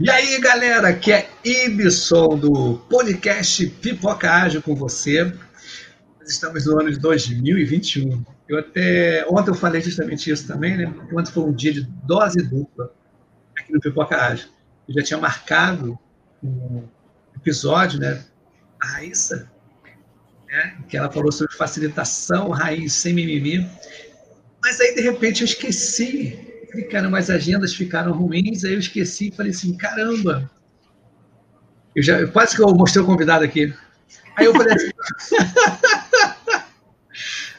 E aí, galera, aqui é Ibson do podcast Pipoca Ágil com você. Nós estamos no ano de 2021. Eu até ontem eu falei justamente isso também, né? Ontem foi um dia de dose dupla aqui no Pipoca Ágil. Eu já tinha marcado um episódio, né? A Raíssa, né? que ela falou sobre facilitação, raiz sem mimimi. Mas aí, de repente, eu esqueci Falei, caramba, as agendas ficaram ruins, aí eu esqueci e falei assim, caramba. Eu já, quase que eu mostrei o convidado aqui. Aí eu falei assim,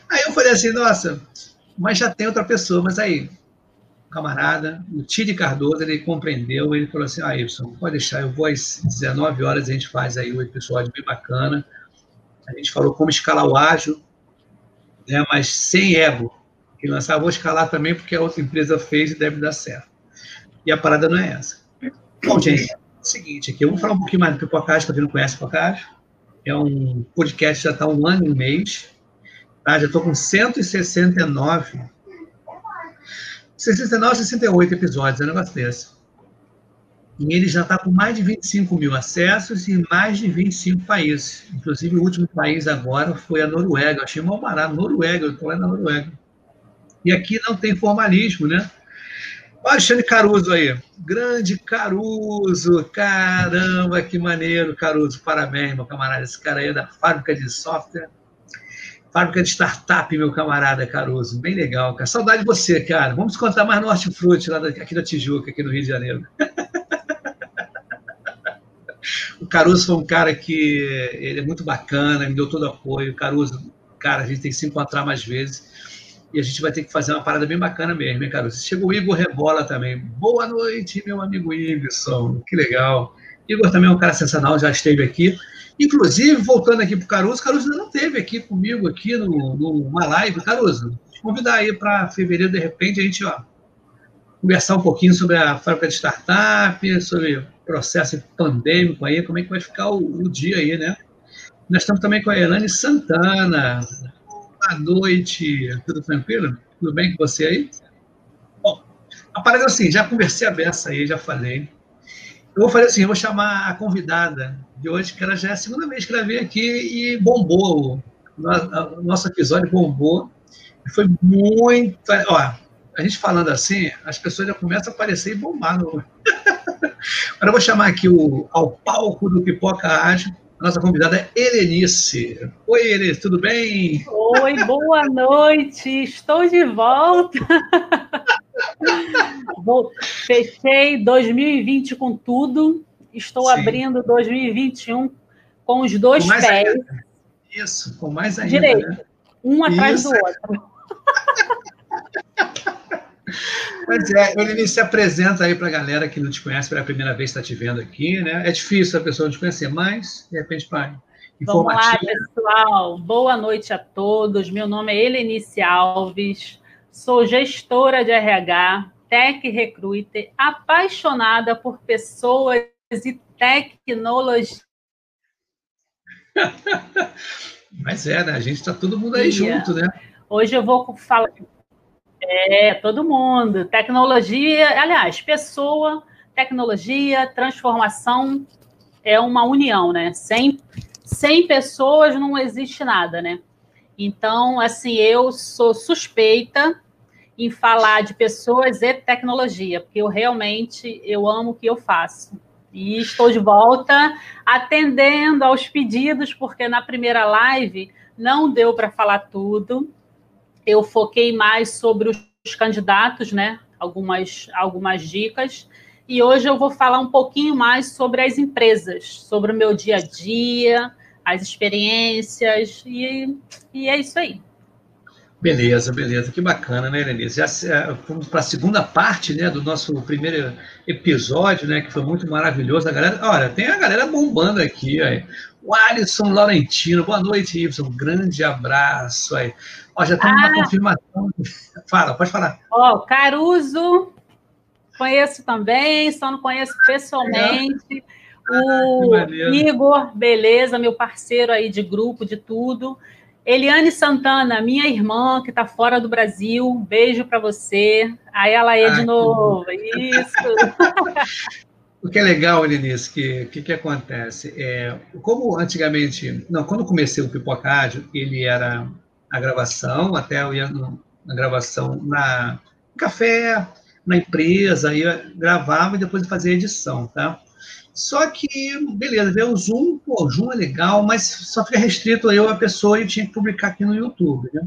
aí eu falei assim, nossa, mas já tem outra pessoa, mas aí, camarada, o Tide Cardoso, ele compreendeu, ele falou assim, ah, Wilson, pode deixar, eu vou às 19 horas, a gente faz aí o episódio bem bacana, a gente falou como escalar o ágil, né, mas sem ego, que lançar, vou escalar também porque a outra empresa fez e deve dar certo. E a parada não é essa. Bom, gente, é o seguinte aqui, eu vou falar um pouquinho mais do Pipocast, para quem não conhece o Pipocast. É um podcast que já está um ano e um mês. Tá? Já estou com 169. 69, 68 episódios, é um negócio desse. E ele já está com mais de 25 mil acessos em mais de 25 países. Inclusive, o último país agora foi a Noruega. Eu achei mal barato. Noruega, eu estou lá na Noruega. E aqui não tem formalismo, né? Olha Alexandre Caruso aí. Grande Caruso. Caramba, que maneiro, Caruso. Parabéns, meu camarada. Esse cara aí é da fábrica de software. Fábrica de startup, meu camarada Caruso. Bem legal, cara. Saudade de você, cara. Vamos contar mais no Hortifruti, lá aqui da Tijuca, aqui no Rio de Janeiro. o Caruso foi um cara que ele é muito bacana, me deu todo apoio. Caruso, cara, a gente tem que se encontrar mais vezes. E a gente vai ter que fazer uma parada bem bacana mesmo, hein, Caruso? Chega o Igor Rebola também. Boa noite, meu amigo Ibson. Que legal. Igor também é um cara sensacional, já esteve aqui. Inclusive, voltando aqui para o Caruso, Caruso ainda não esteve aqui comigo, aqui no, numa live. Caruso, te convidar aí para fevereiro, de repente, a gente ó, conversar um pouquinho sobre a fábrica de startup, sobre o processo pandêmico aí, como é que vai ficar o, o dia aí, né? Nós estamos também com a Elane Santana, Boa noite, tudo tranquilo? Tudo bem com você aí? Bom, a assim, já conversei a beça aí, já falei. Eu vou fazer assim, eu vou chamar a convidada de hoje, que ela já é a segunda vez que ela veio aqui e bombou. O nosso episódio bombou. Foi muito. Ó, a gente falando assim, as pessoas já começam a aparecer e bombar. No... Agora eu vou chamar aqui o, ao palco do Pipoca Ágil nossa convidada é Helenice. Oi, Helenice, tudo bem? Oi, boa noite. Estou de volta. fechei 2020 com tudo. Estou Sim. abrindo 2021 com os dois com pés. Ainda. Isso, com mais ainda. Direito. Né? Um atrás Isso. do outro. Pois é, ele se apresenta aí para a galera que não te conhece pela primeira vez, está te vendo aqui, né? É difícil a pessoa não te conhecer, mas de repente, pai. Vamos lá, pessoal. Boa noite a todos. Meu nome é Helenice Alves, sou gestora de RH, tech recruiter, apaixonada por pessoas e tecnologia. Mas é, né? A gente está todo mundo aí junto, né? Hoje eu vou falar é, todo mundo. Tecnologia, aliás, pessoa, tecnologia, transformação é uma união, né? Sem, sem pessoas não existe nada, né? Então, assim, eu sou suspeita em falar de pessoas e tecnologia, porque eu realmente eu amo o que eu faço. E estou de volta atendendo aos pedidos, porque na primeira live não deu para falar tudo eu foquei mais sobre os candidatos, né? Algumas, algumas dicas. E hoje eu vou falar um pouquinho mais sobre as empresas, sobre o meu dia a dia, as experiências, e, e é isso aí. Beleza, beleza, que bacana, né, Lenise? Já fomos para a segunda parte né, do nosso primeiro episódio, né, que foi muito maravilhoso. A galera, olha, tem a galera bombando aqui. Aí. O Alisson Laurentino, boa noite, Y. Um grande abraço aí. Ó, já tem ah. uma confirmação. Fala, pode falar. Ó, Caruso, conheço também, só não conheço pessoalmente. O ah, Igor, beleza, meu parceiro aí de grupo, de tudo. Eliane Santana, minha irmã, que está fora do Brasil, um beijo para você. Aí ela é ah, de novo, isso. O que é legal, Lenice, que que, que acontece? É, como antigamente, não, quando comecei o Pipocádio, ele era a gravação, até eu ia no, na gravação na café, na empresa, ia gravava e depois fazia edição, tá? Só que, beleza, ver o Zoom, pô, o Zoom é legal, mas só fica restrito eu, a pessoa, e tinha que publicar aqui no YouTube, né?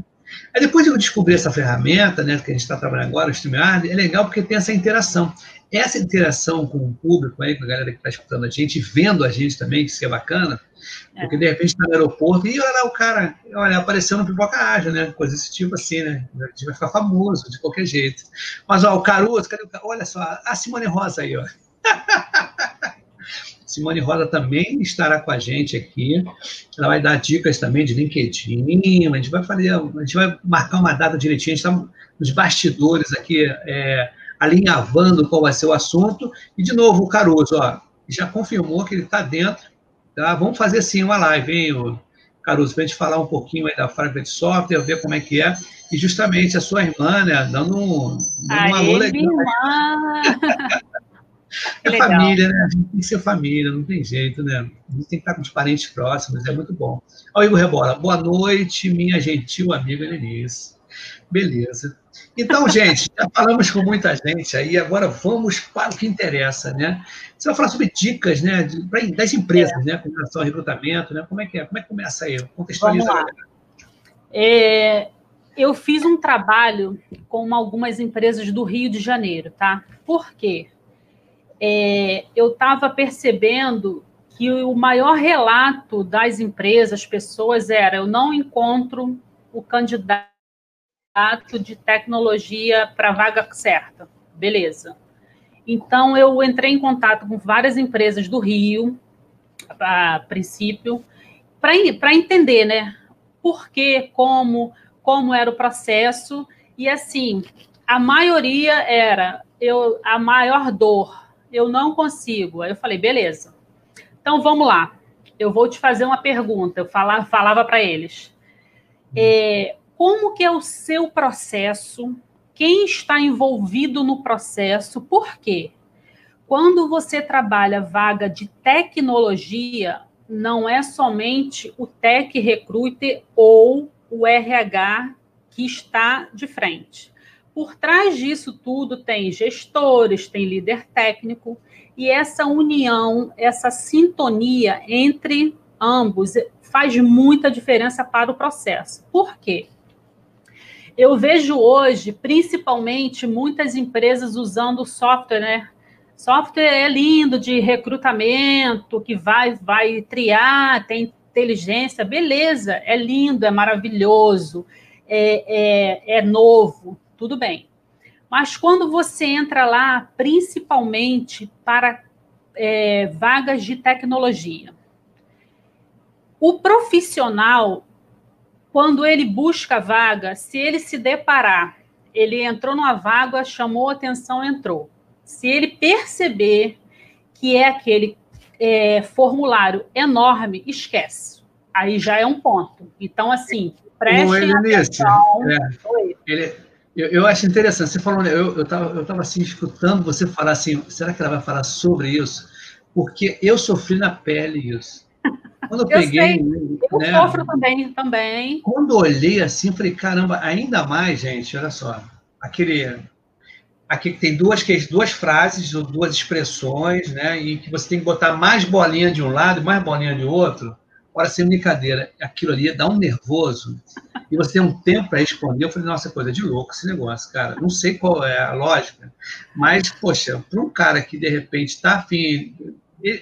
Aí depois eu descobri essa ferramenta, né, que a gente está trabalhando agora, o StreamYard, é legal porque tem essa interação. Essa interação com o público aí, com a galera que está escutando a gente, vendo a gente também, que isso é bacana, porque de repente está no aeroporto e olha lá o cara, olha, apareceu no Pipoca Ágil, né? Coisa desse tipo assim, né? A gente vai ficar famoso de qualquer jeito. Mas, ó, o Caruso, cadê o Olha só, a Simone Rosa aí, ó. Simone Rosa também estará com a gente aqui. Ela vai dar dicas também de LinkedIn. A gente vai fazer, a gente vai marcar uma data direitinho. A gente está nos bastidores aqui, é, alinhavando qual vai ser o assunto. E, de novo, o Caruso, ó, já confirmou que ele está dentro. Tá? Vamos fazer sim uma live, hein, Caruso, para a gente falar um pouquinho aí da fábrica de software, ver como é que é. E justamente a sua irmã, né, dando um, dando um alô legal. É Legal. família, né? A gente tem que ser família, não tem jeito, né? A gente tem que estar com os parentes próximos, é muito bom. Ó, Igor Rebola, boa noite, minha gentil amiga Denise. Beleza. Então, gente, já falamos com muita gente aí, agora vamos para o que interessa, né? Você vai falar sobre dicas, né, das empresas, é. né, com relação ao recrutamento, né? Como é que é? Como é que começa aí? Contextualiza. É, eu fiz um trabalho com algumas empresas do Rio de Janeiro, tá? Por quê? É, eu estava percebendo que o maior relato das empresas, pessoas, era: eu não encontro o candidato de tecnologia para a vaga certa. Beleza. Então, eu entrei em contato com várias empresas do Rio, a princípio, para entender, né? Por que, como, como era o processo. E, assim, a maioria era eu, a maior dor eu não consigo. Aí eu falei, beleza. Então vamos lá. Eu vou te fazer uma pergunta. Eu falava, falava para eles. É, como que é o seu processo? Quem está envolvido no processo? Por quê? Quando você trabalha vaga de tecnologia, não é somente o Tech Recruiter ou o RH que está de frente. Por trás disso tudo tem gestores, tem líder técnico, e essa união, essa sintonia entre ambos faz muita diferença para o processo. Por quê? Eu vejo hoje, principalmente, muitas empresas usando software, né? Software é lindo de recrutamento, que vai, vai triar, tem inteligência, beleza, é lindo, é maravilhoso, é, é, é novo tudo bem. Mas quando você entra lá, principalmente para é, vagas de tecnologia, o profissional, quando ele busca vaga, se ele se deparar, ele entrou numa vaga, chamou atenção, entrou. Se ele perceber que é aquele é, formulário enorme, esquece. Aí já é um ponto. Então, assim, preste atenção. É, ele, eu, eu, acho interessante, você falou, né, eu estava eu tava, assim, escutando você falar assim, será que ela vai falar sobre isso? Porque eu sofri na pele isso. Quando eu, eu peguei. Sei. Eu né, sofro também, também. Quando olhei assim, falei, caramba, ainda mais, gente, olha só, aquele. Aqui tem duas, duas frases, duas expressões, né? E que você tem que botar mais bolinha de um lado e mais bolinha de outro. Ora, sem brincadeira, aquilo ali dá um nervoso e você tem um tempo para responder. Eu falei, nossa, coisa de louco esse negócio, cara. Não sei qual é a lógica, mas, poxa, para um cara que de repente está afim,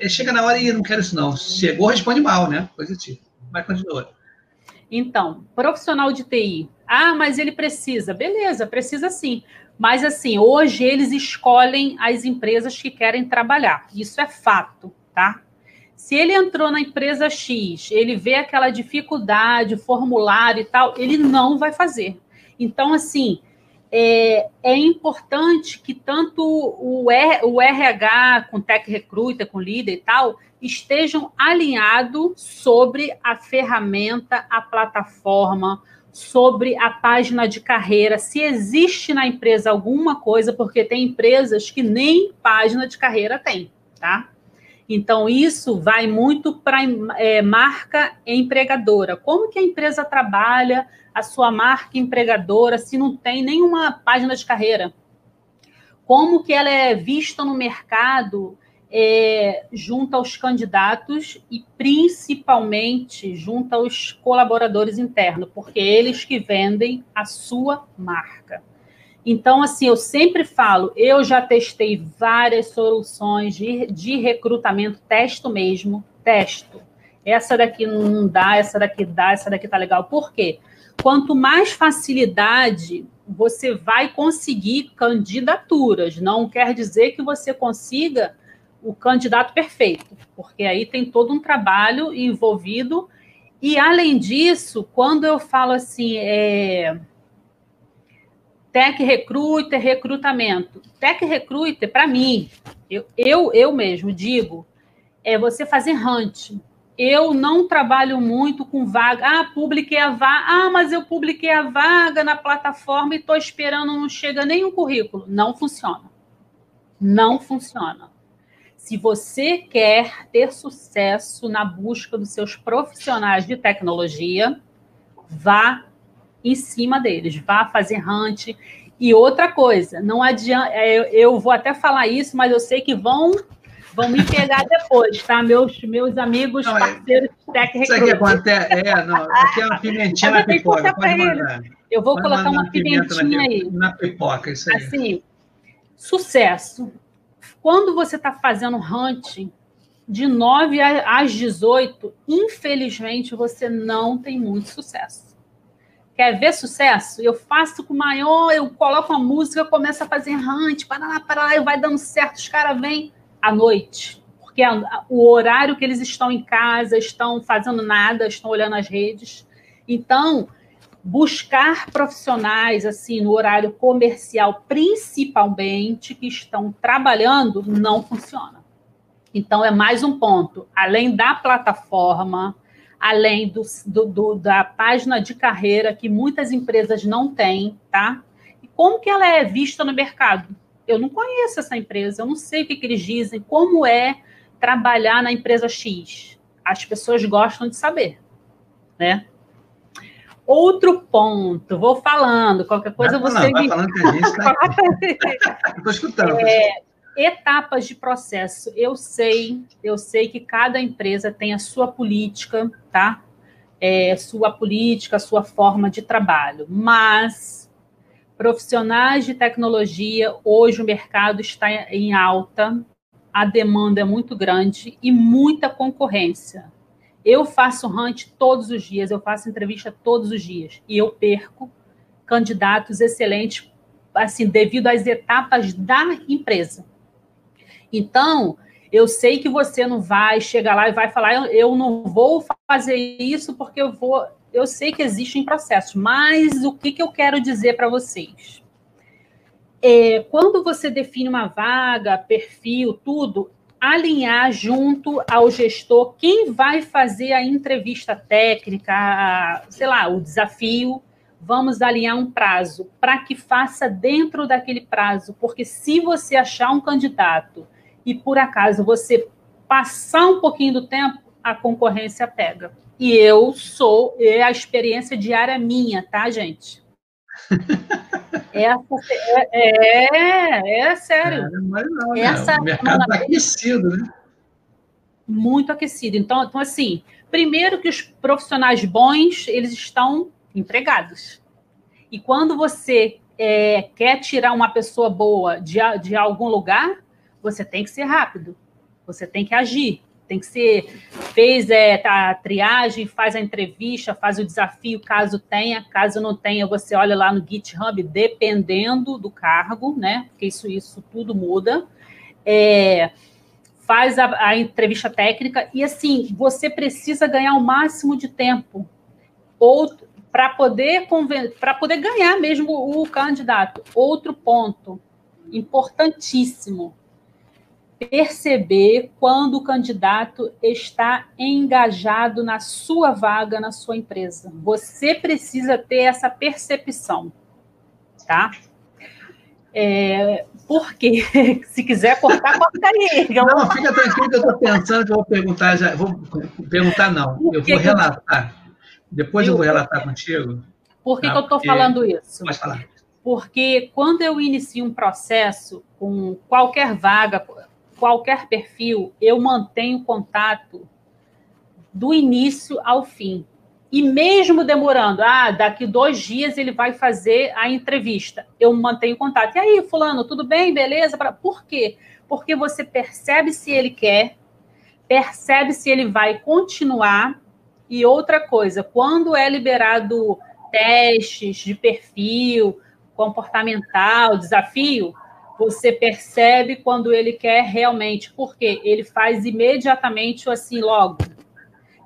chega na hora e não quero isso não. Chegou, responde mal, né? Coisa tipo. Vai continuar. Então, profissional de TI. Ah, mas ele precisa. Beleza, precisa sim. Mas assim, hoje eles escolhem as empresas que querem trabalhar. Isso é fato, tá? Se ele entrou na empresa X, ele vê aquela dificuldade, formulário e tal, ele não vai fazer. Então, assim, é, é importante que tanto o, R, o RH, com Tech Recruiter, com líder e tal, estejam alinhados sobre a ferramenta, a plataforma, sobre a página de carreira, se existe na empresa alguma coisa, porque tem empresas que nem página de carreira tem. tá? Então, isso vai muito para é, marca empregadora. Como que a empresa trabalha a sua marca empregadora se não tem nenhuma página de carreira? Como que ela é vista no mercado é, junto aos candidatos e principalmente junto aos colaboradores internos, porque eles que vendem a sua marca. Então, assim, eu sempre falo, eu já testei várias soluções de, de recrutamento, testo mesmo, testo. Essa daqui não dá, essa daqui dá, essa daqui tá legal. Por quê? Quanto mais facilidade você vai conseguir candidaturas, não quer dizer que você consiga o candidato perfeito, porque aí tem todo um trabalho envolvido. E, além disso, quando eu falo assim, é, Tech Recruiter, recrutamento. Tech Recruiter, para mim, eu, eu, eu mesmo digo, é você fazer hunt. Eu não trabalho muito com vaga. Ah, publiquei a vaga. Ah, mas eu publiquei a vaga na plataforma e estou esperando, não chega nenhum currículo. Não funciona. Não funciona. Se você quer ter sucesso na busca dos seus profissionais de tecnologia, vá em cima deles, vá fazer hunt. E outra coisa, não adianta, é, eu vou até falar isso, mas eu sei que vão vão me pegar depois, tá? Meus, meus amigos, não, é- parceiros Tech Isso aqui acontece, é, não, aqui é uma pimentinha na pipoca, pode mandar. Eu vou pode colocar uma pimentinha na, aí. Na pipoca, isso aí. Assim, sucesso. Quando você está fazendo hunt, de 9 às 18, infelizmente, você não tem muito sucesso. Quer ver sucesso? Eu faço com maior, eu coloco a música, começo a fazer hunt, para lá, para lá, e vai dando certo, os caras vêm à noite. Porque o horário que eles estão em casa, estão fazendo nada, estão olhando as redes. Então, buscar profissionais assim no horário comercial, principalmente que estão trabalhando, não funciona. Então é mais um ponto. Além da plataforma, além do, do, do, da página de carreira que muitas empresas não têm, tá? E como que ela é vista no mercado? Eu não conheço essa empresa, eu não sei o que, que eles dizem, como é trabalhar na empresa X. As pessoas gostam de saber, né? Outro ponto, vou falando, qualquer coisa vai você. Vai falando que a gente está Estou escutando. É, etapas de processo. Eu sei, eu sei que cada empresa tem a sua política, tá? É, sua política, sua forma de trabalho, mas profissionais de tecnologia, hoje o mercado está em alta, a demanda é muito grande e muita concorrência. Eu faço hunt todos os dias, eu faço entrevista todos os dias e eu perco candidatos excelentes, assim, devido às etapas da empresa. Então, eu sei que você não vai chegar lá e vai falar, eu não vou fazer isso porque eu vou. Eu sei que existem processos, mas o que, que eu quero dizer para vocês? É, quando você define uma vaga, perfil, tudo, alinhar junto ao gestor quem vai fazer a entrevista técnica, sei lá, o desafio. Vamos alinhar um prazo para que faça dentro daquele prazo, porque se você achar um candidato e por acaso você passar um pouquinho do tempo, a concorrência pega. E eu sou, é a experiência diária minha, tá, gente? Essa, é, é, é sério. É, não, né? Essa, o mercado está aquecido, né? Muito aquecido. Então, então, assim, primeiro que os profissionais bons, eles estão empregados. E quando você é, quer tirar uma pessoa boa de, de algum lugar, você tem que ser rápido, você tem que agir, tem que ser fez é, tá, a triagem, faz a entrevista, faz o desafio, caso tenha, caso não tenha, você olha lá no GitHub, dependendo do cargo, né? Porque isso, isso tudo muda. É, faz a, a entrevista técnica e assim você precisa ganhar o máximo de tempo ou para poder para poder ganhar mesmo o candidato. Outro ponto importantíssimo perceber quando o candidato está engajado na sua vaga, na sua empresa. Você precisa ter essa percepção, tá? É, por quê? Se quiser cortar, corta aí. Não, fica tranquilo que eu estou pensando que eu vou perguntar já. Vou perguntar, não. Eu vou relatar. Depois eu vou relatar contigo. Por que, tá? que eu estou falando isso? Pode falar. Porque quando eu inicio um processo com qualquer vaga, qualquer perfil, eu mantenho contato do início ao fim. E mesmo demorando, ah, daqui dois dias ele vai fazer a entrevista, eu mantenho contato. E aí, fulano, tudo bem? Beleza? Por quê? Porque você percebe se ele quer, percebe se ele vai continuar. E outra coisa, quando é liberado testes de perfil, comportamental, desafio, você percebe quando ele quer realmente, porque ele faz imediatamente assim, logo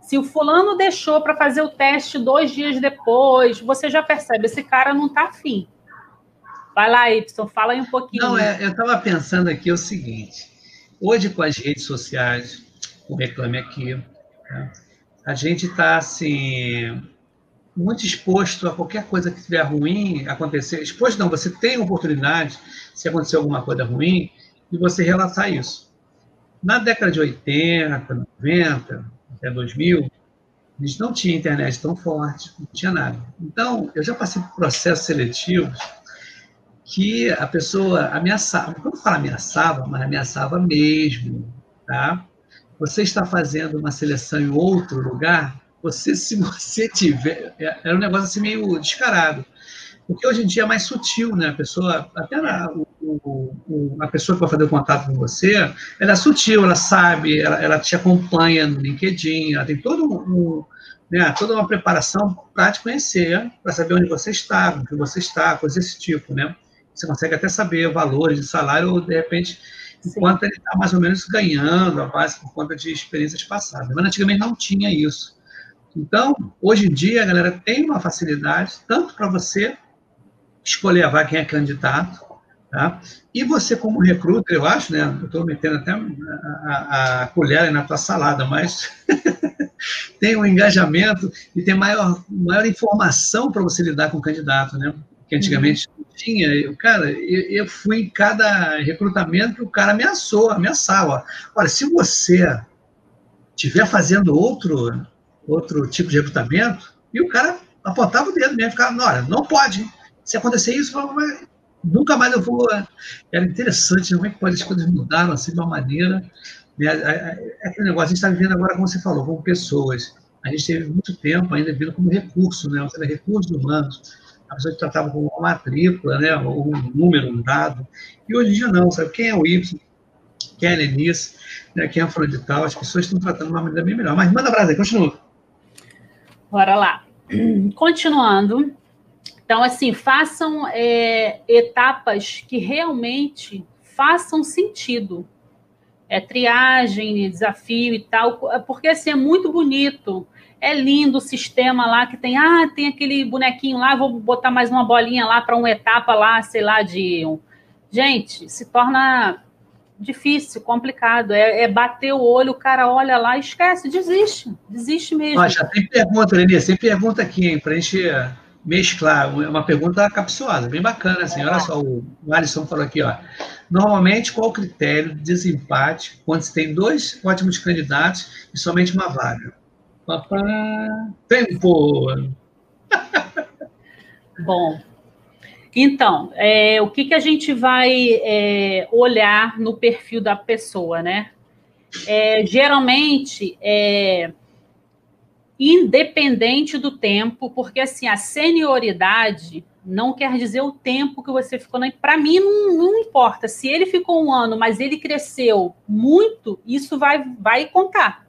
se o fulano deixou para fazer o teste dois dias depois, você já percebe, esse cara não está afim. Vai lá, Y, fala aí um pouquinho. Não, é, eu estava pensando aqui o seguinte: hoje, com as redes sociais, o Reclame Aqui, né, a gente está assim, muito exposto a qualquer coisa que estiver ruim acontecer. Exposto não, você tem oportunidade, se acontecer alguma coisa ruim, de você relatar isso. Na década de 80, 90, até 2000, a gente não tinha internet tão forte, não tinha nada. Então, eu já passei por processos seletivos que a pessoa ameaçava, quando fala ameaçava, mas ameaçava mesmo, tá? Você está fazendo uma seleção em outro lugar, você, se você tiver, é, era um negócio assim meio descarado, porque hoje em dia é mais sutil, né? A pessoa, até na, o, o, a pessoa que vai fazer o contato com você, ela é sutil, ela sabe, ela, ela te acompanha no LinkedIn, ela tem todo um, né, toda uma preparação para te conhecer, para saber onde você está, com que você está, coisas desse tipo, né? Você consegue até saber valores de salário, ou de repente, enquanto ele está mais ou menos ganhando a base por conta de experiências passadas. Mas antigamente não tinha isso. Então, hoje em dia, a galera tem uma facilidade, tanto para você escolher a quem é candidato, Tá? E você, como recruta, eu acho, né? Eu estou metendo até a, a, a colher na tua salada, mas tem um engajamento e tem maior, maior informação para você lidar com o candidato, né? Que antigamente uhum. não tinha. Eu, cara, eu, eu, fui em cada recrutamento, o cara ameaçou, ameaçava. Olha, se você estiver fazendo outro, outro tipo de recrutamento, e o cara apontava o dedo mesmo, ficava, olha, não pode. Se acontecer isso, nunca mais eu vou. Era interessante, né? como é que pode, as coisas mudaram assim de uma maneira. Né? É aquele negócio, a gente está vivendo agora, como você falou, como pessoas. A gente teve muito tempo ainda vivendo como recurso, né? seja, recursos humanos. A pessoa tratava como uma matrícula, né? ou um número, um dado. E hoje em dia não, sabe? Quem é o Y? Quem é a Lenice? Né? Quem é a Fulano de Tal? As pessoas estão tratando de uma maneira bem melhor. Mas manda brasa continua. Bora lá. Continuando, então, assim, façam é, etapas que realmente façam sentido. É triagem, desafio e tal, porque assim é muito bonito. É lindo o sistema lá que tem, ah, tem aquele bonequinho lá, vou botar mais uma bolinha lá para uma etapa lá, sei lá, de. Gente, se torna difícil, complicado. É, é, bater o olho, o cara olha lá esquece, desiste, desiste mesmo. Ó, já tem pergunta, Leni, tem pergunta aqui, hein, para a gente mesclar, uma pergunta capciosa, bem bacana, assim, olha só, o Alisson falou aqui, ó, normalmente qual o critério de desempate quando se tem dois ótimos candidatos e somente uma vaga? Papá, tempo! Bom, então, é, o que, que a gente vai é, olhar no perfil da pessoa, né? É, geralmente, é, independente do tempo, porque assim, a senioridade não quer dizer o tempo que você ficou na. Para mim, não, não, importa. Se ele ficou um ano, mas ele cresceu muito, isso vai, vai contar.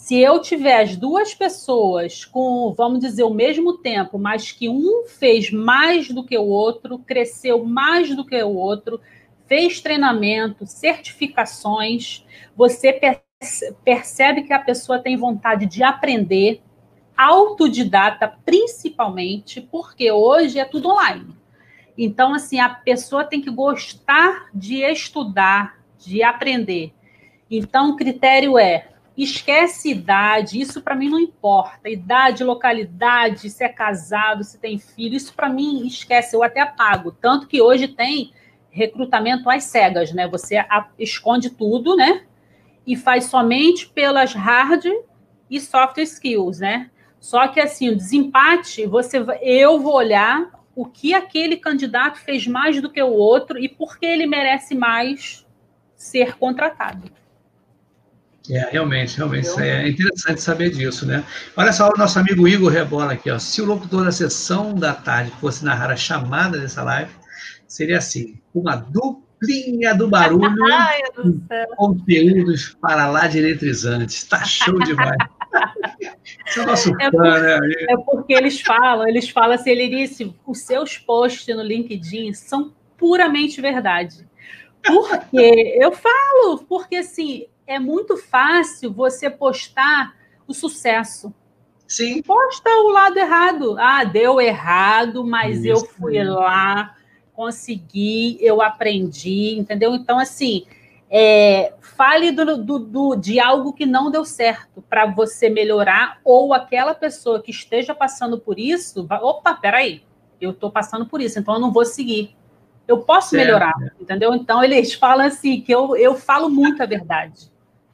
Se eu tiver as duas pessoas com, vamos dizer, o mesmo tempo, mas que um fez mais do que o outro, cresceu mais do que o outro, fez treinamento, certificações, você percebe que a pessoa tem vontade de aprender, autodidata principalmente, porque hoje é tudo online. Então, assim, a pessoa tem que gostar de estudar, de aprender. Então, o critério é: esquece idade, isso para mim não importa. Idade, localidade, se é casado, se tem filho, isso para mim esquece, eu até apago. Tanto que hoje tem recrutamento às cegas, né? Você esconde tudo, né? E faz somente pelas hard e soft skills, né? Só que assim, o desempate, você, eu vou olhar o que aquele candidato fez mais do que o outro e por que ele merece mais ser contratado. É, realmente, realmente, é interessante saber disso, né? Olha só o nosso amigo Igor Rebola aqui, ó. Se o locutor da sessão da tarde fosse narrar a chamada dessa live, seria assim: uma duplinha do barulho, Ai, conteúdos para lá de eletrizantes. Tá show demais. é, nosso é, fã, né? é porque eles falam, eles falam assim, ele disse, os seus posts no LinkedIn são puramente verdade. Por quê? Eu falo, porque assim, é muito fácil você postar o sucesso. Sim. Posta o lado errado. Ah, deu errado, mas Isso, eu fui lá, consegui, eu aprendi, entendeu? Então, assim, é, fale do, do, do, de algo que não deu certo para você melhorar, ou aquela pessoa que esteja passando por isso, vai, opa, peraí, eu estou passando por isso, então eu não vou seguir. Eu posso certo. melhorar, entendeu? Então eles falam assim que eu, eu falo muito a verdade.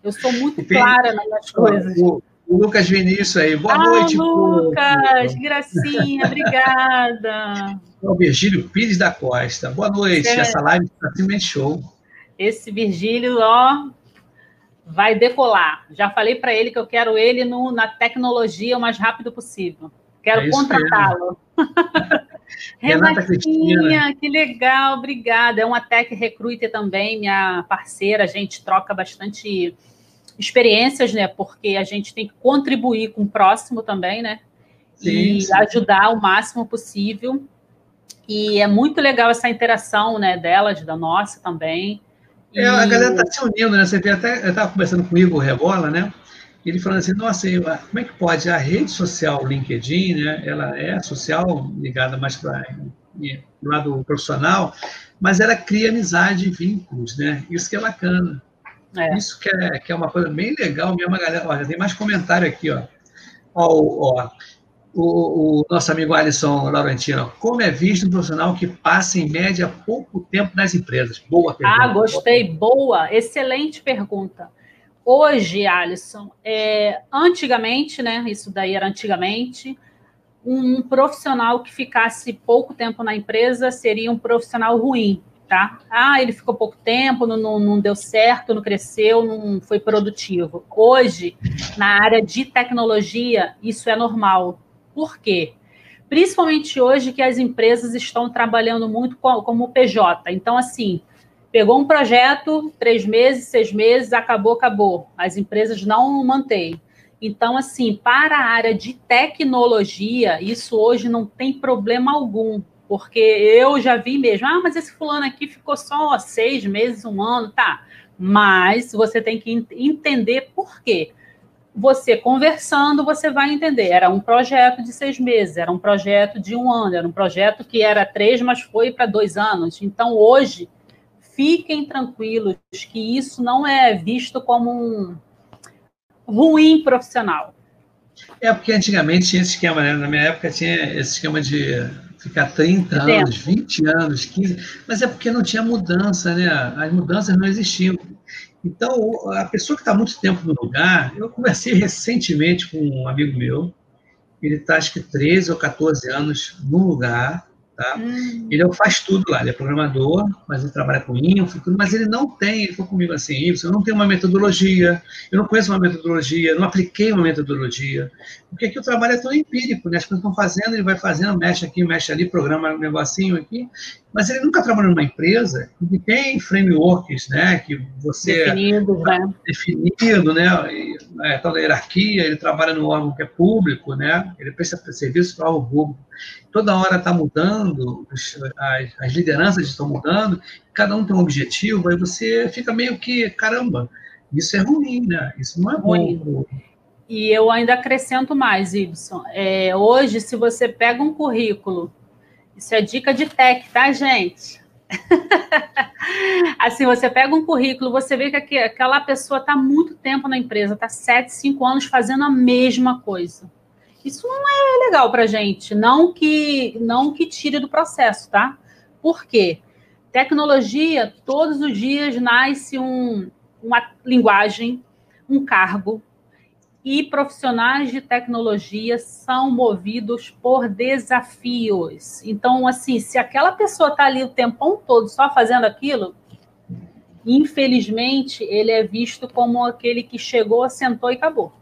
Eu sou muito clara nas coisas. O, o Lucas Vinícius aí, boa ah, noite. Lucas, pô. gracinha, obrigada. O Virgílio Pires da Costa, boa noite. É. Essa live está simplesmente show. Esse Virgílio, ó, vai decolar. Já falei para ele que eu quero ele no, na tecnologia o mais rápido possível. Quero é contratá-lo. Renatinha, que legal, obrigada. É uma Tech Recruiter também, minha parceira. A gente troca bastante experiências, né? Porque a gente tem que contribuir com o próximo também, né? Sim, e sim. ajudar o máximo possível. E é muito legal essa interação, né, delas, da nossa também. É, a galera está se unindo, né? Você vê até, eu estava conversando comigo, o Rebola, né? Ele falando assim, nossa, como é que pode? A rede social LinkedIn, né? Ela é social, ligada mais para o lado profissional, mas ela cria amizade e vínculos, né? Isso que é bacana. É. Isso que é, que é uma coisa bem legal mesmo, a galera. Olha, tem mais comentário aqui, ó. Ó, ó o, o, nosso amigo Alisson Laurentino, como é visto um profissional que passa, em média, pouco tempo nas empresas? Boa pergunta. Ah, gostei, boa, excelente pergunta. Hoje, Alisson, é, antigamente, né, isso daí era antigamente, um profissional que ficasse pouco tempo na empresa seria um profissional ruim, tá? Ah, ele ficou pouco tempo, não, não, não deu certo, não cresceu, não foi produtivo. Hoje, na área de tecnologia, isso é normal por quê? Principalmente hoje que as empresas estão trabalhando muito como PJ. Então, assim, pegou um projeto, três meses, seis meses, acabou, acabou. As empresas não mantêm. Então, assim, para a área de tecnologia, isso hoje não tem problema algum, porque eu já vi mesmo, ah, mas esse fulano aqui ficou só seis meses, um ano, tá. Mas você tem que entender por quê você conversando, você vai entender. Era um projeto de seis meses, era um projeto de um ano, era um projeto que era três, mas foi para dois anos. Então, hoje, fiquem tranquilos que isso não é visto como um ruim profissional. É porque antigamente tinha esse esquema, né? Na minha época tinha esse esquema de ficar 30 anos, 20 anos, 15, mas é porque não tinha mudança, né? As mudanças não existiam. Então, a pessoa que está muito tempo no lugar, eu conversei recentemente com um amigo meu, ele está acho que 13 ou 14 anos no lugar, Tá? Hum. Ele é faz tudo lá, ele é programador, mas ele trabalha com mas ele não tem, ele falou comigo assim, eu não tenho uma metodologia, eu não conheço uma metodologia, não apliquei uma metodologia, porque aqui o trabalho é tão empírico, né? as pessoas estão fazendo, ele vai fazendo, mexe aqui, mexe ali, programa um negocinho aqui, mas ele nunca trabalhou numa empresa que tem frameworks, né, que você... Definido, né? Definido, né, e, é, tal da hierarquia, ele trabalha no órgão que é público, né, ele presta serviço para o público. Toda hora está mudando, as, as lideranças estão mudando, cada um tem um objetivo, aí você fica meio que, caramba, isso é ruim, né, isso não é ruim. bom. E eu ainda acrescento mais, Ibson. É, hoje, se você pega um currículo isso é dica de tech, tá, gente? assim, você pega um currículo, você vê que aquela pessoa está muito tempo na empresa, está sete, cinco anos fazendo a mesma coisa. Isso não é legal para gente, não que não que tire do processo, tá? Por quê? Tecnologia, todos os dias nasce um, uma linguagem, um cargo, e profissionais de tecnologia são movidos por desafios. Então, assim, se aquela pessoa está ali o tempão todo só fazendo aquilo, infelizmente, ele é visto como aquele que chegou, sentou e acabou.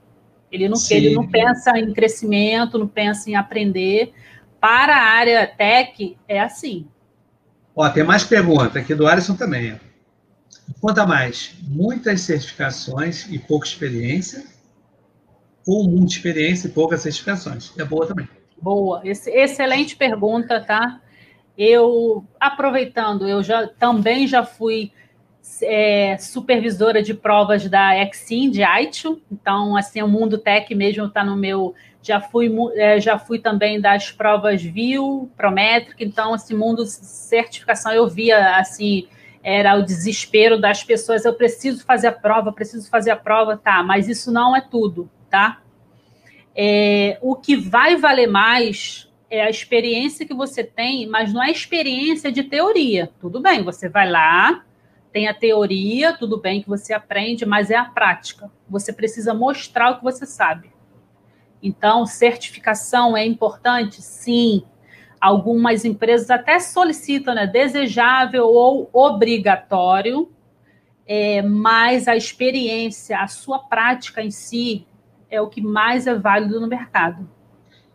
Ele não, ele não pensa em crescimento, não pensa em aprender. Para a área tech, é assim. Ó, tem mais pergunta aqui do Alisson também. Conta mais, muitas certificações e pouca experiência ou muita experiência e poucas certificações? É boa também. Boa, excelente pergunta, tá? Eu, aproveitando, eu já também já fui é, supervisora de provas da Exim, de Aichu, então, assim, o mundo tech mesmo está no meu... Já fui, é, já fui também das provas VIL, Prometric, então, assim, mundo certificação, eu via, assim, era o desespero das pessoas, eu preciso fazer a prova, preciso fazer a prova, tá, mas isso não é tudo, tá? É, o que vai valer mais é a experiência que você tem, mas não é experiência de teoria. Tudo bem, você vai lá, tem a teoria, tudo bem que você aprende, mas é a prática. Você precisa mostrar o que você sabe. Então, certificação é importante? Sim. Algumas empresas até solicitam, né? Desejável ou obrigatório, é, mas a experiência, a sua prática em si é o que mais é válido no mercado.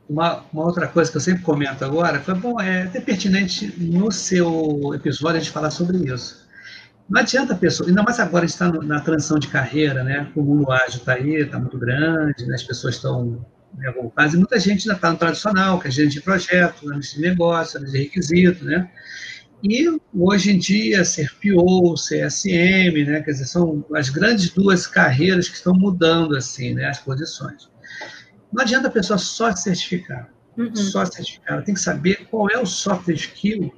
Uma, uma outra coisa que eu sempre comento agora, foi bom, é até pertinente no seu episódio a gente falar sobre isso. Não adianta a pessoa, ainda mais agora a gente está na transição de carreira, né? O mundo ágil está aí, está muito grande, né? as pessoas estão algum caso, e muita gente ainda está no tradicional, que é gerente de projeto, analista de negócio, analista de requisito, né? E hoje em dia, ser PO, CSM, né? Quer dizer, são as grandes duas carreiras que estão mudando, assim, né? As posições. Não adianta a pessoa só certificar. Uhum. Só certificar. Ela tem que saber qual é o software skill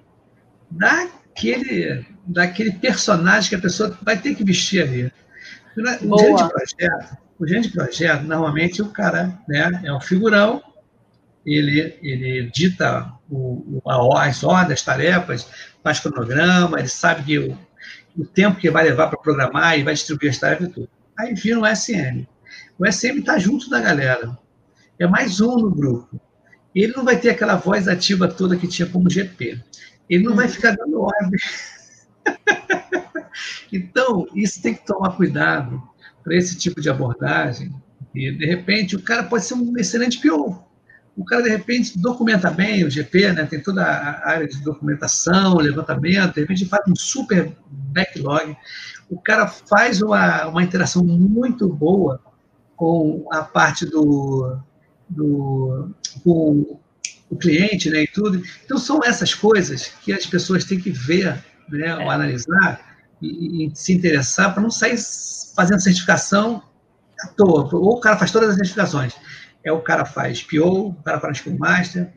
daquele, daquele personagem que a pessoa vai ter que vestir ali. O gerente de projeto, o gerente de projeto, normalmente o cara né, é um figurão, ele, ele dita o, o, as ordens, as tarefas, faz cronograma, ele sabe que o, o tempo que vai levar para programar e vai distribuir as tarefas e tudo. Aí vira um SM. O SM está junto da galera. É mais um no grupo. Ele não vai ter aquela voz ativa toda que tinha como GP. Ele não vai uhum. ficar dando ordem. então, isso tem que tomar cuidado para esse tipo de abordagem. E, de repente, o cara pode ser um excelente PO. O cara, de repente, documenta bem o GP, né? tem toda a área de documentação, levantamento, de repente faz um super backlog. O cara faz uma, uma interação muito boa com a parte do, do com o cliente né, e tudo. Então, são essas coisas que as pessoas têm que ver, né, é. ou analisar e, e se interessar para não sair fazendo certificação à toa. Ou o cara faz todas as certificações é o cara faz PO, o cara faz Scrum Master.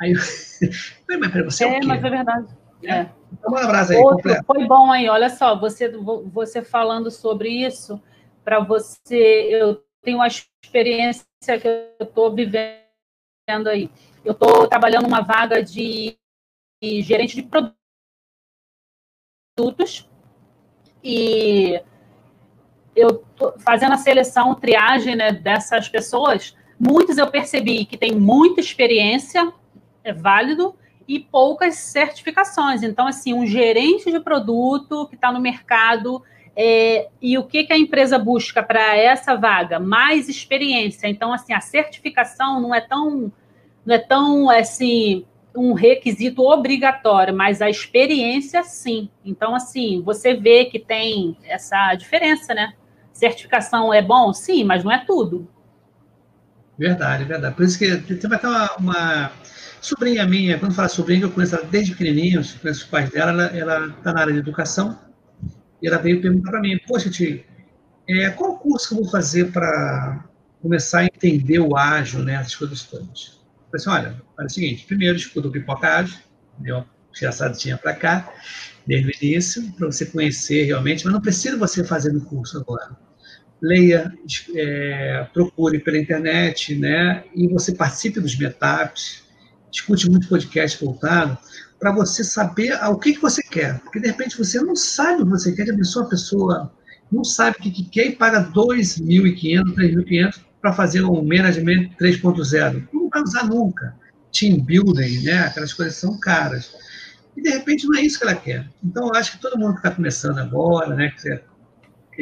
Aí, mas para você é, é mas é verdade. É. Então, um abraço aí. Outro, foi bom aí, olha só, você, você falando sobre isso, para você, eu tenho uma experiência que eu estou vivendo aí. Eu estou trabalhando uma vaga de, de gerente de produtos e eu tô fazendo a seleção, triagem né, dessas pessoas Muitos eu percebi que tem muita experiência, é válido, e poucas certificações. Então, assim, um gerente de produto que está no mercado, é, e o que, que a empresa busca para essa vaga? Mais experiência. Então, assim, a certificação não é tão, não é tão assim, um requisito obrigatório, mas a experiência sim. Então, assim, você vê que tem essa diferença, né? Certificação é bom? Sim, mas não é tudo. Verdade, verdade. Por isso que tem até uma, uma sobrinha minha, quando fala sobrinha, eu conheço ela desde pequenininho, conheço os pais dela, ela está na área de educação, e ela veio perguntar para mim, poxa, tio, é, qual curso que eu vou fazer para começar a entender o ágil, né, essas coisas todas? Eu falei assim, olha, é o seguinte, primeiro escuta o Pipoca Ágil, deu uma engraçadinha para cá, desde o início, para você conhecer realmente, mas não precisa você fazer no curso agora leia, é, procure pela internet, né? E você participe dos meetups. escute muito podcast voltado, para você saber o que, que você quer. Porque, de repente, você não sabe o que você quer, de pessoa, a pessoa não sabe o que, que quer e paga 2.500, 3.500 para fazer um management 3.0. Não vai usar nunca. Team building, né? aquelas coisas são caras. E, de repente, não é isso que ela quer. Então, eu acho que todo mundo que está começando agora, né, quiser,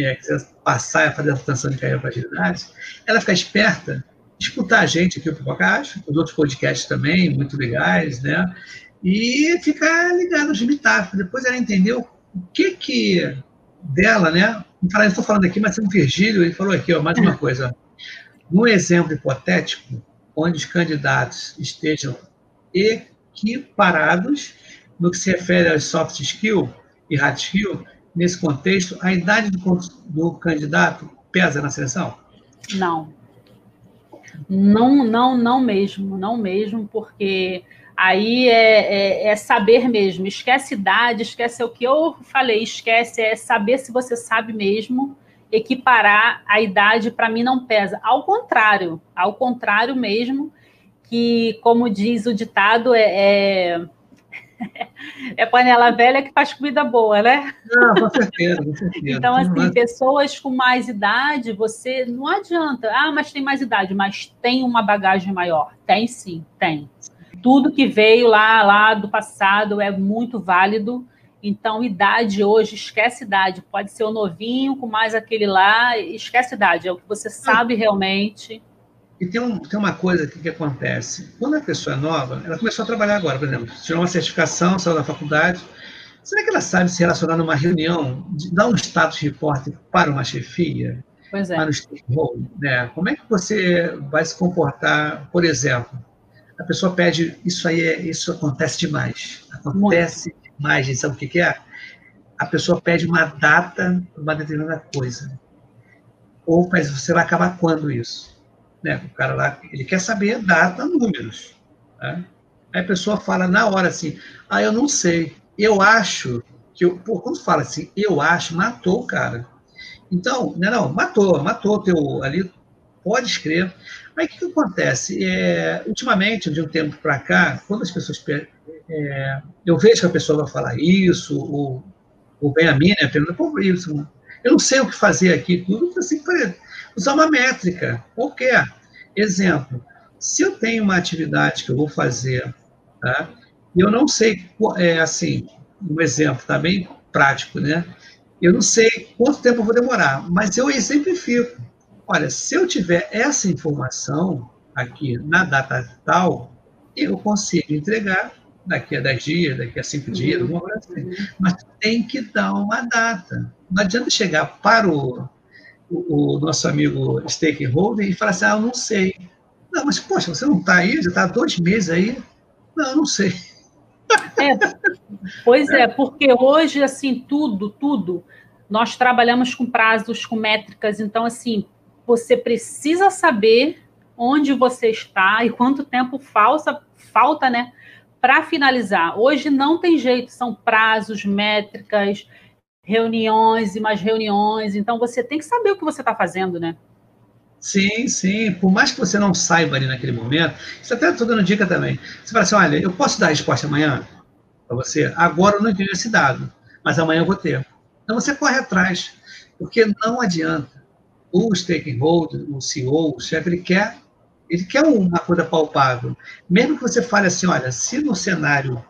é, quiser passar a fazer a transição de carreira para agilidade, ela fica esperta, escutar a gente aqui, o Pipocast, os outros podcasts também, muito legais, né? E ficar ligado nos limitáveis. Depois ela entendeu o que que dela, né? Estou falando aqui, mas é um Virgílio, ele falou aqui, ó, mais uma coisa. No exemplo hipotético, onde os candidatos estejam equiparados no que se refere aos soft skill e hard skill, nesse contexto, a idade do, do candidato pesa na seleção? Não. Não, não, não mesmo, não mesmo, porque aí é, é, é, saber mesmo. Esquece idade, esquece o que eu falei, esquece, é saber se você sabe mesmo. Equiparar a idade, para mim, não pesa. Ao contrário, ao contrário mesmo, que, como diz o ditado, é, é é panela velha que faz comida boa, né? Não, com certeza, com certeza. Então, assim, pessoas com mais idade, você não adianta. Ah, mas tem mais idade, mas tem uma bagagem maior. Tem sim, tem. Tudo que veio lá, lá do passado é muito válido. Então, idade hoje, esquece idade. Pode ser o novinho com mais aquele lá, esquece idade. É o que você sabe realmente. E tem, um, tem uma coisa que, que acontece. Quando a pessoa é nova, ela começou a trabalhar agora, por exemplo, tirou uma certificação, saiu da faculdade. Será que ela sabe se relacionar numa reunião, dar um status report para uma chefia? Pois é. Para o né? Como é que você vai se comportar, por exemplo? A pessoa pede, isso aí é, isso acontece demais. Acontece Muito. demais, sabe o que, que é? A pessoa pede uma data para uma determinada coisa. Ou mas você vai acabar quando isso? Né? O cara lá, ele quer saber data, números. Né? Aí a pessoa fala na hora assim, ah, eu não sei, eu acho que eu, pô, quando fala assim, eu acho, matou o cara. Então, não, não matou, matou teu ali, pode escrever. Aí o que, que acontece? É, ultimamente, de um tempo para cá, quando as pessoas é, eu vejo que a pessoa vai falar isso, ou, ou vem a mim, né, pergunta, pô, isso, eu não sei o que fazer aqui, tudo assim, usar uma métrica. Qualquer exemplo. Se eu tenho uma atividade que eu vou fazer, tá? e eu não sei, é, assim, um exemplo, tá bem prático, né? Eu não sei quanto tempo eu vou demorar, mas eu exemplifico. Olha, se eu tiver essa informação aqui na data tal, eu consigo entregar daqui a 10 dias, daqui a 5 dias, alguma coisa assim. Mas tem que dar uma data. Não adianta chegar para o, o, o nosso amigo stakeholder e falar assim, ah, eu não sei. Não, mas, poxa, você não está aí? Já está dois meses aí? Não, não sei. É, pois é, porque hoje, assim, tudo, tudo, nós trabalhamos com prazos, com métricas, então, assim, você precisa saber onde você está e quanto tempo falta, falta né, para finalizar. Hoje não tem jeito, são prazos, métricas, reuniões e mais reuniões. Então você tem que saber o que você está fazendo, né? Sim, sim. Por mais que você não saiba ali naquele momento, isso até estou dando dica também. Você fala assim: olha, eu posso dar a resposta amanhã para você? Agora eu não tenho esse dado, mas amanhã eu vou ter. Então você corre atrás, porque não adianta. O stakeholder, o CEO, o chefe, ele quer, ele quer uma coisa palpável. Mesmo que você fale assim: olha, se no cenário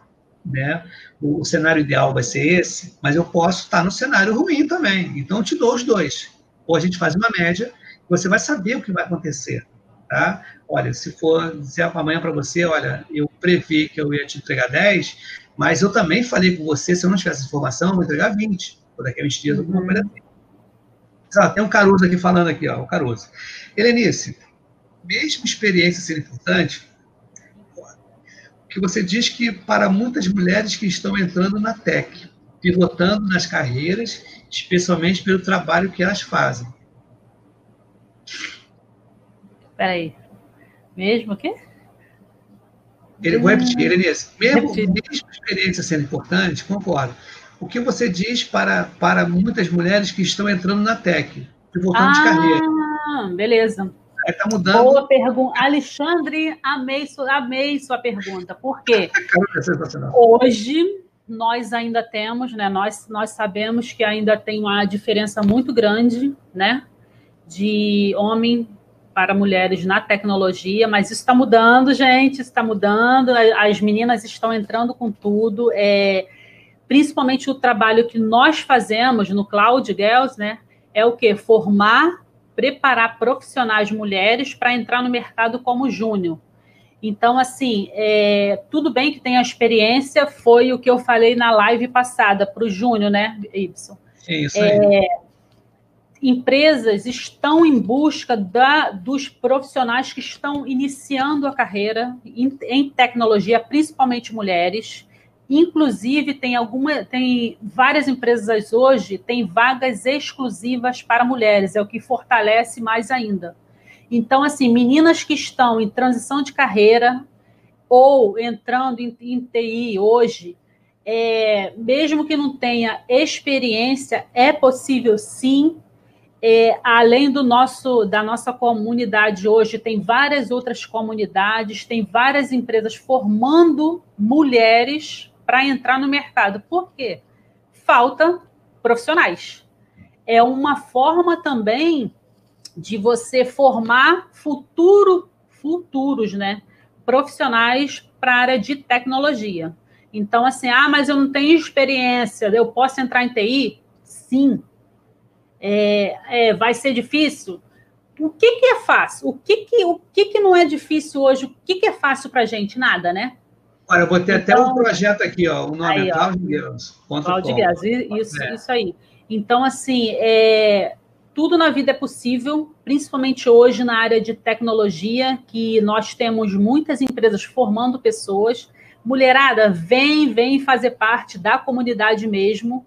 né? O, o, cenário ideal vai ser esse, mas eu posso estar no cenário ruim também. Então, eu te dou os dois. Ou a gente faz uma média, você vai saber o que vai acontecer. Tá? Olha, se for dizer amanhã para você, olha, eu previ que eu ia te entregar 10, mas eu também falei com você, se eu não tivesse informação, eu vou entregar 20, por daqui a 20 dias, alguma coisa assim. Ah, tem um Caruso aqui falando aqui, ó, o Caruso. Helenice, mesmo experiência ser importante, que você diz que para muitas mulheres que estão entrando na tech, pivotando nas carreiras, especialmente pelo trabalho que elas fazem. Espera aí. Mesmo o quê? Ele, vou repetir, Elenice. Mesmo, mesmo experiência sendo importante, concordo. O que você diz para, para muitas mulheres que estão entrando na tech, pivotando ah, de carreira? Beleza. Está mudando. Boa pergunta. Alexandre, amei, amei sua pergunta. Por quê? É Hoje nós ainda temos, né? Nós, nós sabemos que ainda tem uma diferença muito grande, né? De homem para mulheres na tecnologia, mas isso está mudando, gente, está mudando. As meninas estão entrando com tudo. É, principalmente o trabalho que nós fazemos no Cloud Girls, né? É o que? Formar, preparar profissionais mulheres para entrar no mercado como júnior. Então, assim, é, tudo bem que tem a experiência, foi o que eu falei na live passada para o Júnior, né, Y? Sim, isso aí. É, empresas estão em busca da, dos profissionais que estão iniciando a carreira em, em, tecnologia, principalmente mulheres. Inclusive, tem alguma, tem várias empresas hoje têm vagas exclusivas para mulheres, é o que fortalece mais ainda. Então, assim, meninas que estão em transição de carreira ou entrando em, em TI hoje, é, mesmo que não tenha experiência, é possível sim é, além do nosso da nossa comunidade hoje, tem várias outras comunidades, tem várias empresas formando mulheres para entrar no mercado. Por quê? Falta profissionais. É uma forma também de você formar futuro, futuros, né, profissionais para a área de tecnologia. Então, assim, ah, mas eu não tenho experiência, eu posso entrar em TI? Sim, é, é, vai ser difícil? O que, que é fácil? O, que, que, o que, que não é difícil hoje? O que, que é fácil para a gente? Nada, né? Olha, eu vou ter então, até um então, projeto aqui, ó, o nome aí, é Cláudio Guedes. Cláudio Guedes, isso, é. isso aí. Então, assim, é, tudo na vida é possível, principalmente hoje na área de tecnologia, que nós temos muitas empresas formando pessoas. Mulherada, vem, vem fazer parte da comunidade mesmo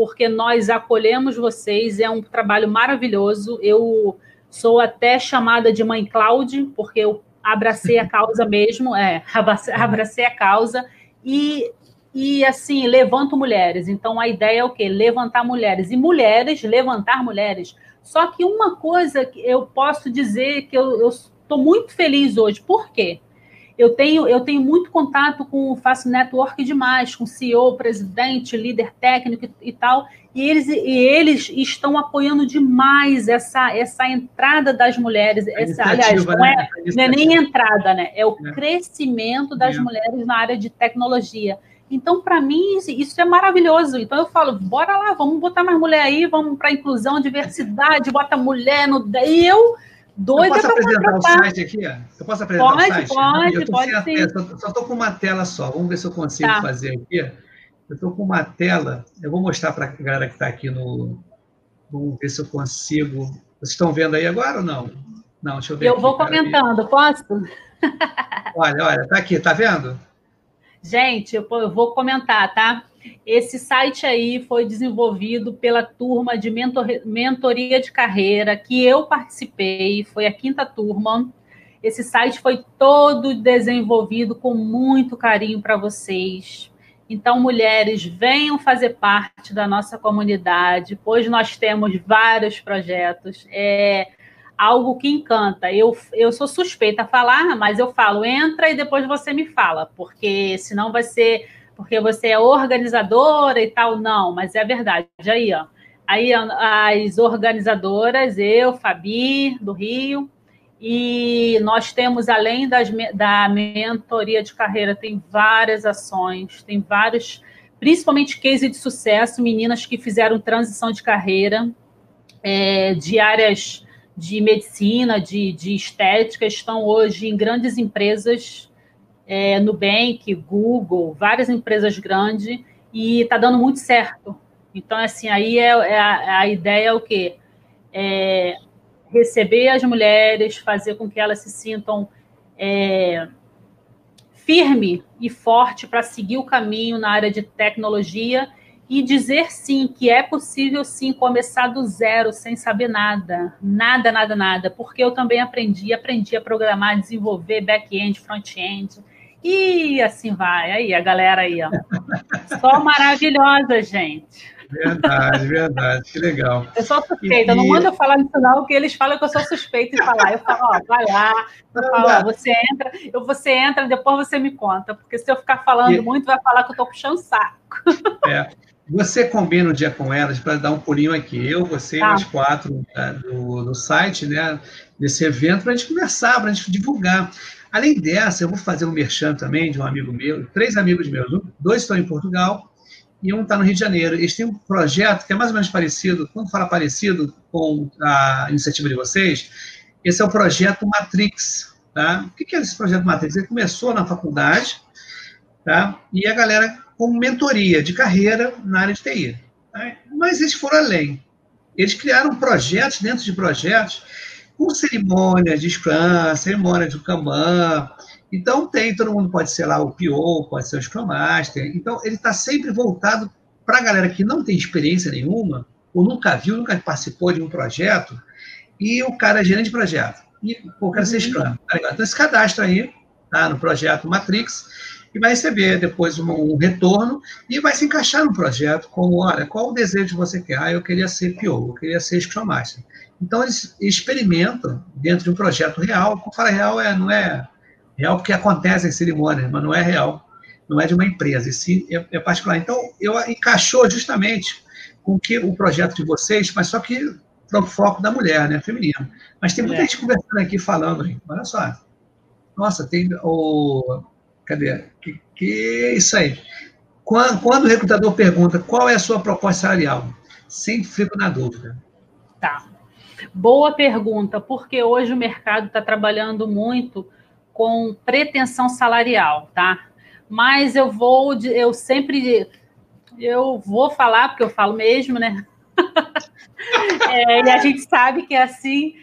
porque nós acolhemos vocês, é um trabalho maravilhoso. Eu sou até chamada de mãe Cláudia, porque eu abracei a causa mesmo, é, abracei a causa e e assim, levanto mulheres. Então a ideia é o quê? Levantar mulheres. E mulheres, levantar mulheres. Só que uma coisa que eu posso dizer que eu estou muito feliz hoje. Por quê? eu tenho, eu tenho muito contato com, faço network demais, com CEO, presidente, líder técnico e, e tal, e eles, e eles estão apoiando demais essa, essa entrada das mulheres. Essa, aliás, não é, né? não é nem entrada, né? É o é. crescimento das é. mulheres na área de tecnologia. Então, para mim, isso é maravilhoso. Então, eu falo, bora lá, vamos botar mais mulher aí, vamos para inclusão, diversidade, bota mulher no. E eu doida Eu posso apresentar o site aqui? Eu posso apresentar pode, o site? Pode, eu pode, sim. Só estou com uma tela só. Vamos ver se eu consigo tá. fazer aqui. Eu estou com uma tela. Eu vou mostrar para a galera que está aqui no. Vamos ver se eu consigo. Vocês estão vendo aí agora ou não? Não, deixa eu ver. Eu aqui, vou comentando, posso? Olha, olha, tá aqui, tá vendo? Gente, eu vou comentar, tá? Esse site aí foi desenvolvido pela turma de mentor, mentoria de carreira que eu participei, foi a quinta turma. Esse site foi todo desenvolvido com muito carinho para vocês. Então, mulheres, venham fazer parte da nossa comunidade, pois nós temos vários projetos. É algo que encanta. Eu, eu sou suspeita a falar, mas eu falo, entra e depois você me fala, porque senão vai ser porque você é organizadora e tal. Não, mas é verdade. Aí, ó. Aí as organizadoras, eu, Fabi, do Rio, e nós temos, além das, da mentoria de carreira, tem várias ações, tem vários, principalmente case de sucesso, meninas que fizeram transição de carreira, é, de áreas de medicina, de, de estética, estão hoje em grandes empresas é, Nubank, Google, várias empresas grandes, e está dando muito certo. Então, assim, aí é, é a, a, ideia é o quê? É receber as mulheres, fazer com que elas se sintam é, firme e forte para seguir o caminho na área de tecnologia e dizer sim que é possível sim começar do zero sem saber nada, nada, nada, nada, porque eu também aprendi, aprendi a programar, desenvolver back-end, front-end, e assim vai. Aí, a galera aí, ó. Só maravilhosa, gente. Verdade, verdade. Que legal. Eu sou suspeita, e... não manda eu falar nisso não, porque eles falam que eu sou suspeita em falar. Eu falo, ó, vai lá, eu falo, ó, você entra, eu, você entra, depois você me conta, porque se eu ficar falando e... muito, vai falar que eu estou puxando saco. É. Você combina um dia com elas para dar um pulinho aqui. Eu, você tá. e mais quatro tá, do, do site, né? Desse evento, para a gente conversar, para a gente divulgar. Além dessa, eu vou fazer um merchan também de um amigo meu, três amigos meus, dois estão em Portugal e um está no Rio de Janeiro. Eles têm um projeto que é mais ou menos parecido, quando fala parecido com a iniciativa de vocês, esse é o projeto Matrix. Tá? O que é esse projeto Matrix? Ele começou na faculdade, tá? e a galera com mentoria de carreira na área de TI. Tá? Mas eles foram além. Eles criaram projetos dentro de projetos com cerimônia de Scrum, cerimônia de Kanban. Então, tem, todo mundo pode ser lá o PO, pode ser o Scrum Master. Então, ele está sempre voltado para a galera que não tem experiência nenhuma, ou nunca viu, nunca participou de um projeto, e o cara é gerente de projeto. E o cara ser uhum. Scrum. Tá então, esse cadastro aí, tá, no projeto Matrix, e vai receber depois um, um, retorno e vai se encaixar no projeto como, olha, qual o desejo que você quer? Ah, eu queria ser PO, eu queria ser Scrum Master. Então, eles experimentam dentro de um projeto real. Quando fala real, é, não é real porque acontece em cerimônias, mas não é real, não é de uma empresa, e sim é, é particular. Então, eu encaixou justamente com que o projeto de vocês, mas só que para o foco da mulher, né, feminino. Mas tem muita é. gente conversando aqui falando, gente, olha só. Nossa, tem o cadê? Que, que isso aí? Quando, quando o recrutador pergunta qual é a sua proposta salarial, sempre fico na dúvida. Tá. Boa pergunta, porque hoje o mercado está trabalhando muito com pretensão salarial, tá? Mas eu vou, eu sempre, eu vou falar, porque eu falo mesmo, né? é, e a gente sabe que é assim,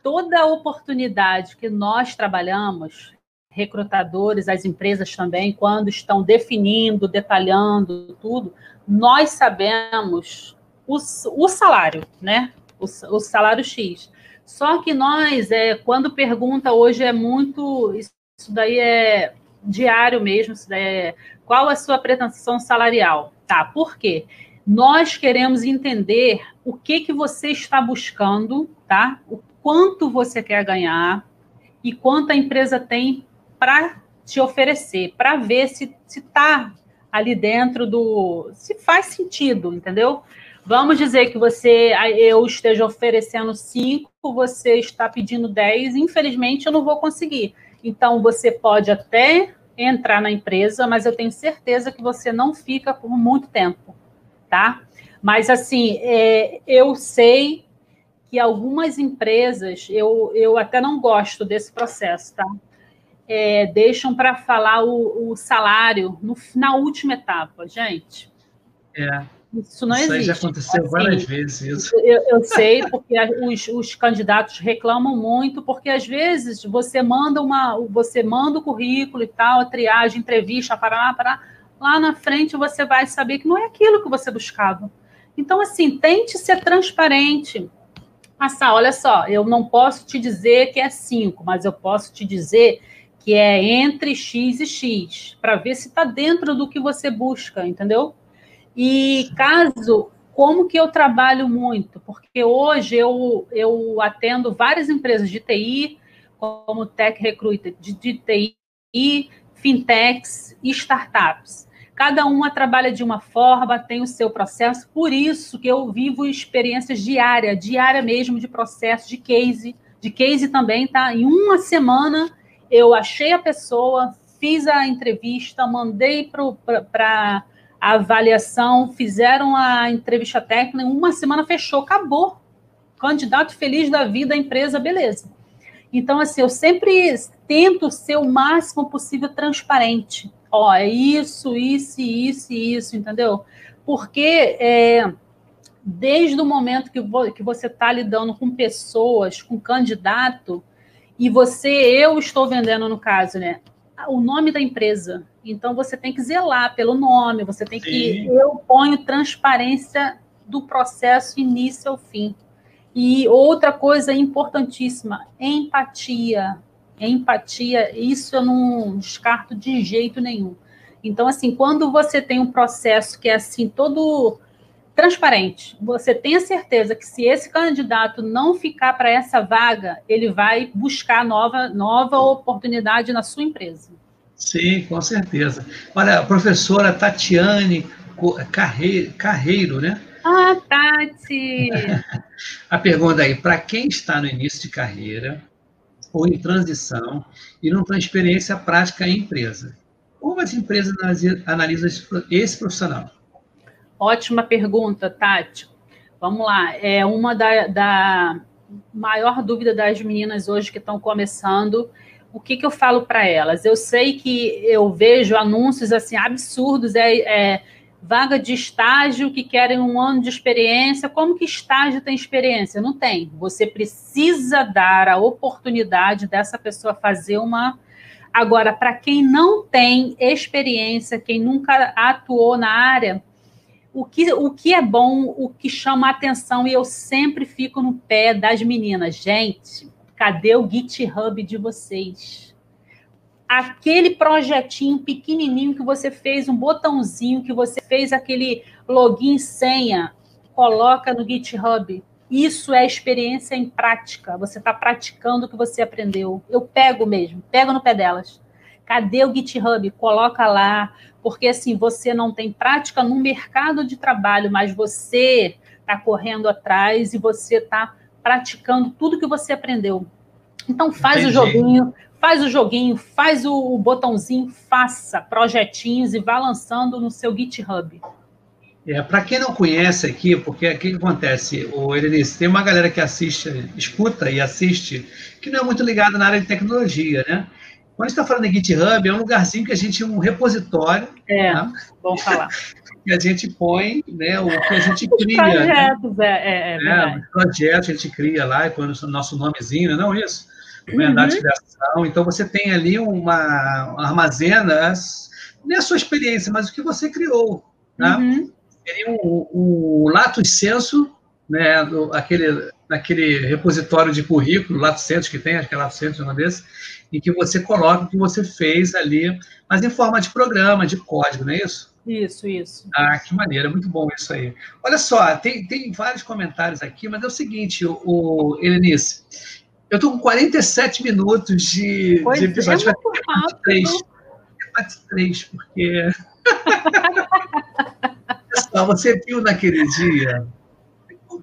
toda oportunidade que nós trabalhamos, recrutadores, as empresas também, quando estão definindo, detalhando tudo, nós sabemos o, o salário, né? O, o, salário X. Só que nós, é, quando pergunta hoje é muito, isso daí é diário mesmo, isso daí é, qual a sua pretensão salarial? Tá, por quê? Nós queremos entender o que que você está buscando, tá? O quanto você quer ganhar e quanto a empresa tem para te oferecer, para ver se está ali dentro do. se faz sentido, entendeu? Vamos dizer que você eu esteja oferecendo 5, você está pedindo 10, infelizmente eu não vou conseguir. Então você pode até entrar na empresa, mas eu tenho certeza que você não fica por muito tempo, tá? Mas assim, é, eu sei que algumas empresas, eu, eu até não gosto desse processo, tá? É, deixam para falar o, o salário no, na última etapa, gente. É. Isso não isso existe. já aconteceu assim, várias vezes. Isso. Eu, eu sei, porque os, os, candidatos reclamam muito, porque às vezes você manda uma, você manda o currículo e tal, a triagem, entrevista, para lá, para lá na frente você vai saber que não é aquilo que você buscava. Então, assim, tente ser transparente. Passar, olha só, eu não posso te dizer que é 5, mas eu posso te dizer que é entre X e X, para ver se está dentro do que você busca, entendeu? E caso, como que eu trabalho muito? Porque hoje eu, eu atendo várias empresas de TI, como Tech Recruiter, de, de TI, fintechs e startups. Cada uma trabalha de uma forma, tem o seu processo, por isso que eu vivo experiências diárias, diária mesmo de processo, de case, de case também, tá? Em uma semana eu achei a pessoa, fiz a entrevista, mandei para a avaliação, fizeram a entrevista técnica, uma semana fechou, acabou. Candidato feliz da vida, empresa, beleza. Então, assim, eu sempre tento ser o máximo possível transparente. Ó, é isso, isso, isso isso, entendeu? Porque é, desde o momento que, vo que você está lidando com pessoas, com candidato, e você, eu estou vendendo no caso, né? o nome da empresa. Então você tem que zelar pelo nome, você tem Sim. que. Eu ponho transparência do processo início ao fim. E outra coisa importantíssima, empatia. Empatia, isso eu não descarto de jeito nenhum. Então, assim, quando você tem um processo que é assim, todo transparente. Você tenha certeza que se esse candidato não ficar para essa vaga, ele vai buscar nova, nova oportunidade na sua empresa. Sim, com certeza. Olha, a professora Tatiane Carreiro, né? Ah, Tati! a pergunta aí, para quem está no início de carreira ou em transição e não tem experiência prática em empresa, como as empresas analisam esse profissional? Ótima pergunta, Tati. Vamos lá. É uma da, da maior dúvida das meninas hoje que estão começando. O que, que eu falo para elas? Eu sei que eu vejo anúncios assim absurdos, é, é vaga de estágio que querem um ano de experiência. Como que estágio tem experiência? Não tem. Você precisa dar a oportunidade dessa pessoa fazer uma. Agora, para quem não tem experiência, quem nunca atuou na área, o que, o que é bom, o que chama a atenção, e eu sempre fico no pé das meninas. Gente, cadê o GitHub de vocês? Aquele projetinho pequenininho que você fez, um botãozinho que você fez aquele login senha, coloca no GitHub. Isso é experiência em prática. Você está praticando o que você aprendeu. Eu pego mesmo, pego no pé delas. Cadê o GitHub? Coloca lá, porque assim, você não tem prática no mercado de trabalho, mas você está correndo atrás e você está praticando tudo que você aprendeu. Então faz Entendi. o joguinho, faz o joguinho, faz o botãozinho, faça projetinhos e vá lançando no seu GitHub. É, para quem não conhece aqui, porque o que acontece, o Elenice, tem uma galera que assiste, escuta e assiste, que não é muito ligada na área de tecnologia, né? Quando a gente está falando de GitHub, é um lugarzinho que a gente, um repositório. É, tá? bom falar. que a gente põe, né, o que a gente cria. projetos, né? é, é, é, é Projetos a gente cria lá, põe o nosso nomezinho, não é isso? Verdade uhum. criação. Então, você tem ali uma, armazena, não é a sua experiência, mas o que você criou. Tá? Uhum. Seria o, o lato senso, né, aquele, naquele repositório de currículo, lato senso que tem, acho que é lato senso, uma desse, em que você coloca o que você fez ali, mas em forma de programa, de código, não é isso? Isso, isso. Ah, que maneira, muito bom isso aí. Olha só, tem, tem vários comentários aqui, mas é o seguinte, o, o Helenice, eu estou com 47 minutos de, pois de episódio. É muito rápido. 3, 3, porque... Pessoal, você viu naquele dia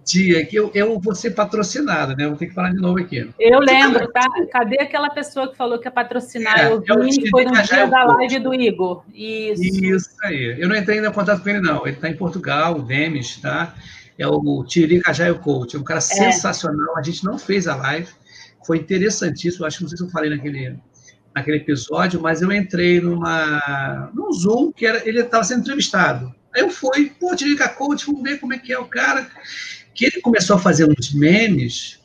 dia que eu, eu vou ser patrocinado, né? vou ter que falar de novo aqui. Eu lembro, tá? Cadê aquela pessoa que falou que ia patrocinar? É, eu vi, foi no dia da live do Igor. Isso. Isso aí. Eu não entrei ainda em contato com ele, não. Ele está em Portugal, o Demis, tá? É o Tiririca Jaio Coach. É um cara é. sensacional. A gente não fez a live. Foi interessantíssimo. Acho que não sei se eu falei naquele, naquele episódio, mas eu entrei numa, num Zoom que era, ele estava sendo entrevistado. Aí eu fui, pô, Tiririca Coach, vamos ver como é que é o cara que ele começou a fazer uns memes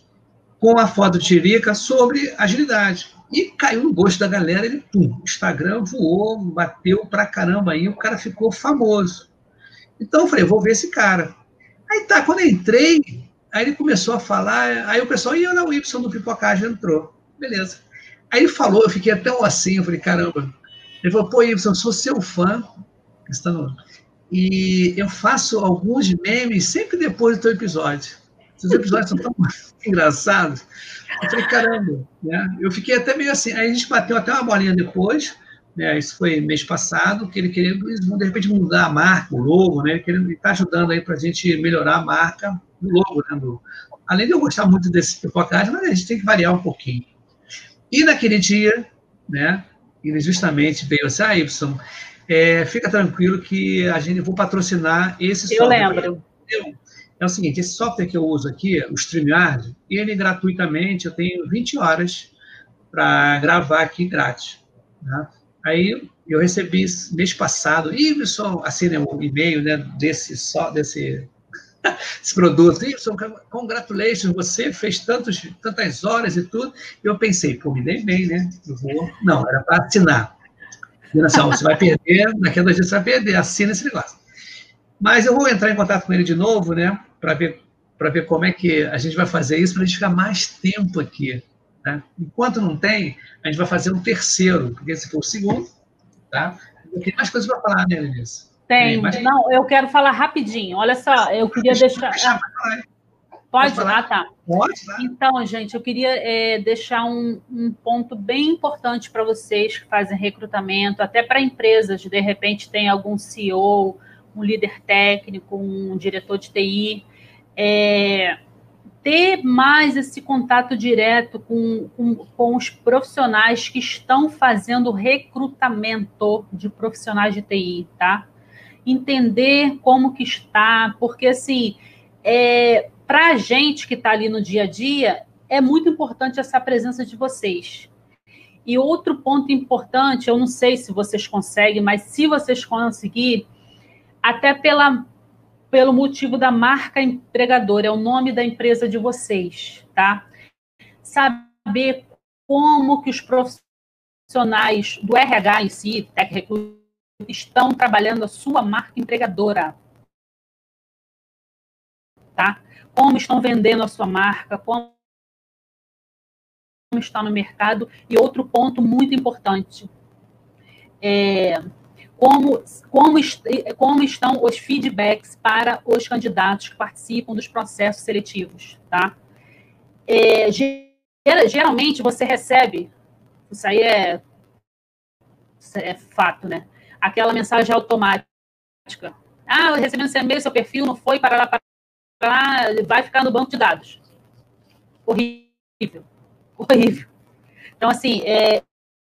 com a foto do Tirica sobre agilidade. E caiu no gosto da galera, ele, pum, Instagram voou, bateu pra caramba aí, o cara ficou famoso. Então eu falei, vou ver esse cara. Aí tá, quando eu entrei, aí ele começou a falar, aí o pessoal, e olha o Y do Pipocagem entrou. Beleza. Aí ele falou, eu fiquei até assim, eu falei, caramba. Ele falou, pô, Y, sou seu fã. Está no, e eu faço alguns memes sempre depois do teu episódio. Os episódios são tão engraçados. Eu falei, caramba, né? Eu fiquei até meio assim. Aí a gente bateu até uma bolinha depois, né? Isso foi mês passado, que ele queria, de repente, mudar a marca, o logo, né? Ele está ajudando aí para a gente melhorar a marca do logo, né? Do... Além de eu gostar muito desse pipocagem, mas a gente tem que variar um pouquinho. E naquele dia, né? Ele justamente veio assim, ah, Y, é, fica tranquilo que a gente vou patrocinar esse eu software. Eu lembro. É o seguinte, esse software que eu uso aqui, o StreamYard, ele gratuitamente, eu tenho 20 horas para gravar aqui grátis. Né? Aí eu recebi mês passado, e só assina o e-mail né, desse, só, desse esse produto. Ibson, congratulations, você fez tantos, tantas horas e tudo. E eu pensei, pô, me dei bem, né? Eu vou. Não, era para assinar. Assim, você vai perder, daqui a dois dias você vai perder, assina esse negócio. Mas eu vou entrar em contato com ele de novo, né, para ver, ver como é que a gente vai fazer isso, para a gente ficar mais tempo aqui. Né? Enquanto não tem, a gente vai fazer um terceiro, porque esse foi o segundo, tá? Tem mais coisas para falar, né, Lenise? Tem, mas... não, eu quero falar rapidinho. Olha só, eu queria deixar. Pode? Ah, tá. Pode, né? Então, gente, eu queria é, deixar um, um, ponto bem importante para vocês que fazem recrutamento, até para empresas, de repente tem algum CEO, um líder técnico, um diretor de TI. É, ter mais esse contato direto com, com, com, os profissionais que estão fazendo recrutamento de profissionais de TI, tá? Entender como que está, porque assim, é, para a gente que está ali no dia a dia, é muito importante essa presença de vocês. E outro ponto importante, eu não sei se vocês conseguem, mas se vocês conseguirem, até pela, pelo motivo da marca empregadora, é o nome da empresa de vocês, tá? Saber como que os profissionais do RH em si, Tech estão trabalhando a sua marca empregadora, tá? Como estão vendendo a sua marca, como está no mercado. E outro ponto muito importante, é, como, como, como estão os feedbacks para os candidatos que participam dos processos seletivos, tá? É, geralmente você recebe, isso aí é, isso é fato, né? Aquela mensagem automática. Ah, eu recebi um e-mail, seu perfil não foi para lá, vai ficar no banco de dados. Horrível. Horrível. Então, assim, é,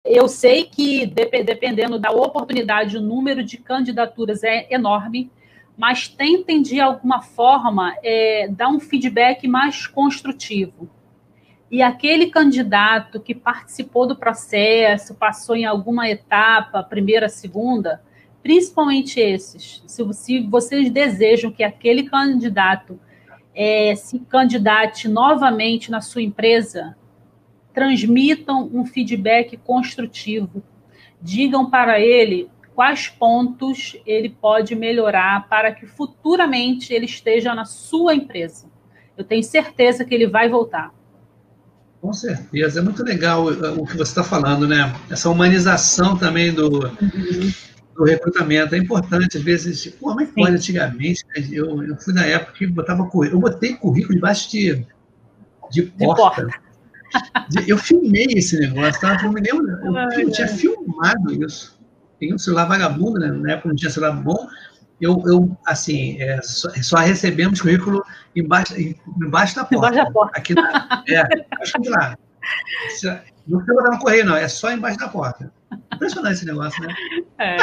eu sei que dependendo da oportunidade, o número de candidaturas é enorme, mas tentem de alguma forma é, dar um feedback mais construtivo. E aquele candidato que participou do processo, passou em alguma etapa, primeira, segunda, principalmente esses, se, se vocês desejam que aquele candidato é, se candidate novamente na sua empresa, transmitam um feedback construtivo. Digam para ele quais pontos ele pode melhorar para que futuramente ele esteja na sua empresa. Eu tenho certeza que ele vai voltar. Com certeza, é muito legal o que você está falando, né? Essa humanização também do, uhum do recrutamento. É importante, às vezes, pô, mas pode, antigamente, né, eu, eu fui na época que botava currículo, eu botei currículo debaixo de, de porta. De porta. Eu filmei esse negócio, tá? eu me lembro, eu, Ai, eu tinha filmado isso. Tem um celular vagabundo, né? na época não tinha celular bom, eu, eu assim, é, só, só, recebemos currículo embaixo, embaixo da porta. Embaixo da porta. Aqui na, é, acho que lá. Não precisa botar no correio, não, é só embaixo da porta. Impressionante esse negócio, né? É,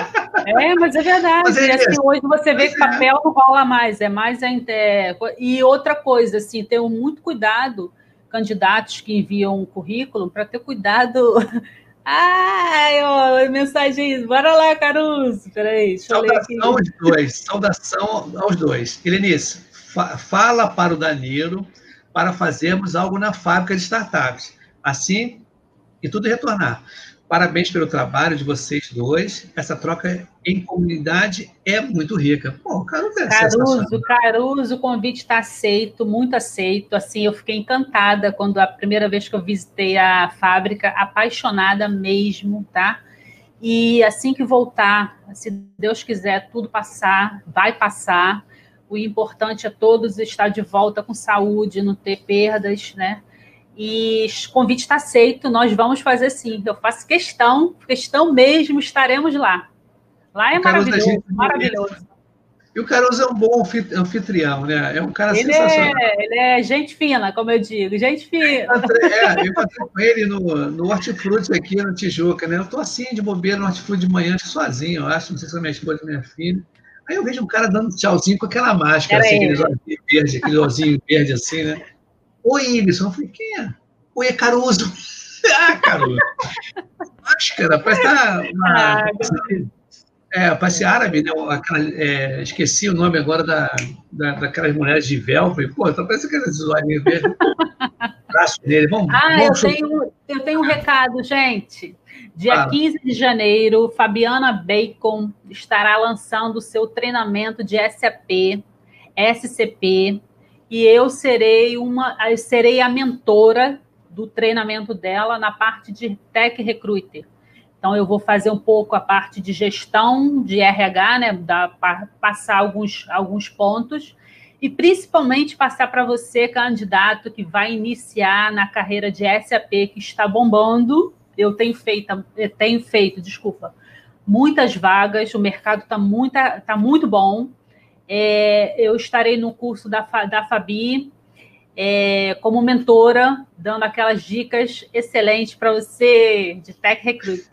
é mas é verdade. Mas é assim, hoje você vê que é. papel não rola mais, é mais. É, e outra coisa, assim, tenham muito cuidado, candidatos que enviam um currículo, para ter cuidado. Ai, ó, mensagens. Bora lá, Caruso. Peraí, deixa Saudação aos dois. Saudação aos dois. Helenice, fa fala para o Danilo para fazermos algo na fábrica de startups. Assim, e tudo retornar. Parabéns pelo trabalho de vocês dois. Essa troca em comunidade é muito rica. Pô, Caruso, é Caruso, Caruso, o convite está aceito, muito aceito. Assim, eu fiquei encantada quando a primeira vez que eu visitei a fábrica, apaixonada mesmo, tá? E assim que voltar, se Deus quiser, tudo passar, vai passar. O importante é todos estar de volta com saúde, não ter perdas, né? E o convite está aceito, nós vamos fazer sim. Eu faço questão, questão mesmo, estaremos lá. Lá é maravilhoso, maravilhoso. E o Caruso é um bom anfitrião, né? É um cara ele sensacional. É, ele é gente fina, como eu digo, gente fina. É, eu encontrei com ele no, no Hortifruti aqui no Tijuca, né? Eu tô assim de bobeira no Hortifruti de manhã, sozinho, eu acho, não sei se é minha esposa ou minha filha. Aí eu vejo um cara dando tchauzinho com aquela máscara, assim, aquele olhinho verde, aquele olhinho verde assim, né? Oi, Ibson. Eu falei, quem é? Oi, é Caruso. ah, Caruso. Máscara, parece tá uma. Ah, é, parece árabe, né? Aquela, é, esqueci o nome agora da, da, daquelas mulheres de véu. Falei, pô, tá parecendo aqueles olhinhos verdes. Braço dele. Vamos, ah, vamos eu, tenho, eu tenho um recado, gente. Dia ah. 15 de janeiro, Fabiana Bacon estará lançando o seu treinamento de SAP, SCP, e eu serei uma, serei a mentora do treinamento dela na parte de Tech Recruiter. Então, eu vou fazer um pouco a parte de gestão de RH, né? Da, passar alguns, alguns pontos e principalmente passar para você, candidato, que vai iniciar na carreira de SAP, que está bombando. Eu tenho feito, eu tenho feito, desculpa, muitas vagas, o mercado está tá muito bom. É, eu estarei no curso da, da Fabi é, como mentora, dando aquelas dicas excelentes para você de Tech Recruit.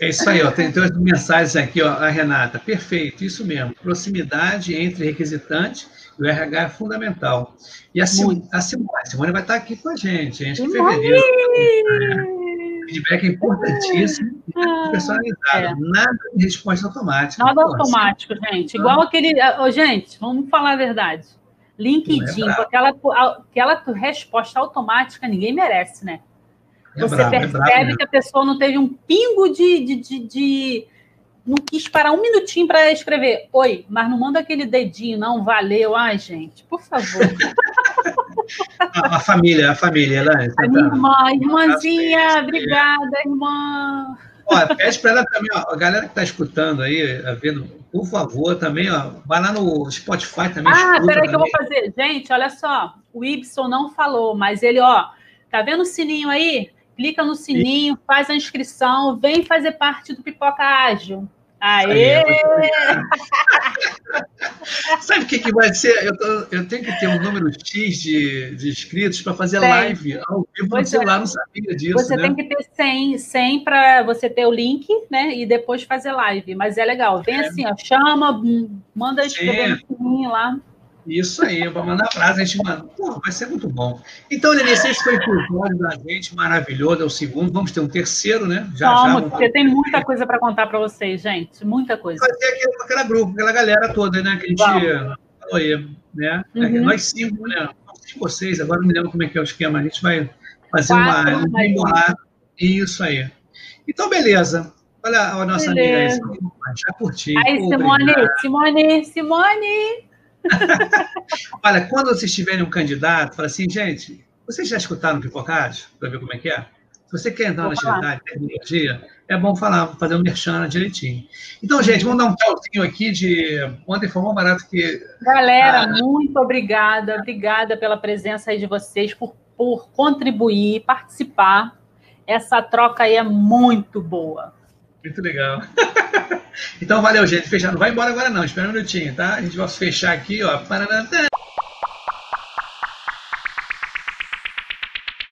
É isso aí, ó. Tem, tem umas mensagens aqui, ó, a Renata. Perfeito, isso mesmo. Proximidade entre requisitante e o RH é fundamental. E a, Sim, a Simone, a Simone vai estar aqui com a gente, gente, em fevereiro. Feedback é importantíssimo, ah, personalizado. É. Nada de resposta automática. Nada automático, gente. Igual aquele. Oh, gente, vamos falar a verdade. LinkedIn, é com aquela, aquela resposta automática, ninguém merece, né? É Você bravo, é percebe que a pessoa não teve um pingo de, de, de, de não quis parar um minutinho para escrever oi, mas não manda aquele dedinho, não, valeu. Ai, gente, por favor. a, a, família, a família, né? A minha irmã, irmãzinha, obrigada, irmã. Ó, pede para ela também, ó, a galera que está escutando aí, tá vendo, por favor, também, ó, vai lá no Spotify também. Ah, peraí que eu vou fazer. Gente, olha só, o Ibson não falou, mas ele, ó, tá vendo o sininho aí? Clica no sininho, faz a inscrição, vem fazer parte do Pipoca Ágil. Aê! Sabe o que, que vai ser? Eu, tô, eu, tenho que ter um número X de, de inscritos para fazer tem. live ao vivo no celular, é. não sabia disso. Você né? tem que ter 100, 100 para você ter o link, né? E depois fazer live. Mas é legal. Vem é. assim, ó, chama, manda escrever no lá. Isso aí, para mandar frase, a gente manda. Pô, vai ser muito bom. Então, Lenice, esse foi o episódio da gente, maravilhoso, é o segundo. Vamos ter um terceiro, né? Já, Vamos, já, porque tem muita coisa para contar para vocês, gente. Muita coisa. Vai ter aquele, aquela grupo, aquela galera toda, né? Que a gente falou aí, né? Uhum. Nós cinco, né? Cinco ou seis, agora não me lembro como é que é o esquema. A gente vai fazer Quatro, uma. Um Isso aí. Então, beleza. Olha a nossa beleza. amiga aí, já curti. Aí, Simone, Simone, Simone. Olha, quando vocês tiverem um candidato, fala assim, gente, vocês já escutaram o Pipocádio? Para ver como é que é? Se você quer entrar Vou na agilidade, tecnologia, é bom falar, fazer um merchan direitinho. Então, gente, vamos dar um tchauzinho aqui de. Ontem foi um barato que. Galera, ah, muito obrigada, obrigada pela presença aí de vocês, por, por contribuir, participar. Essa troca aí é muito boa. Muito legal. então, valeu, gente. Fechando. Não vai embora agora, não. Espera um minutinho, tá? A gente vai fechar aqui, ó.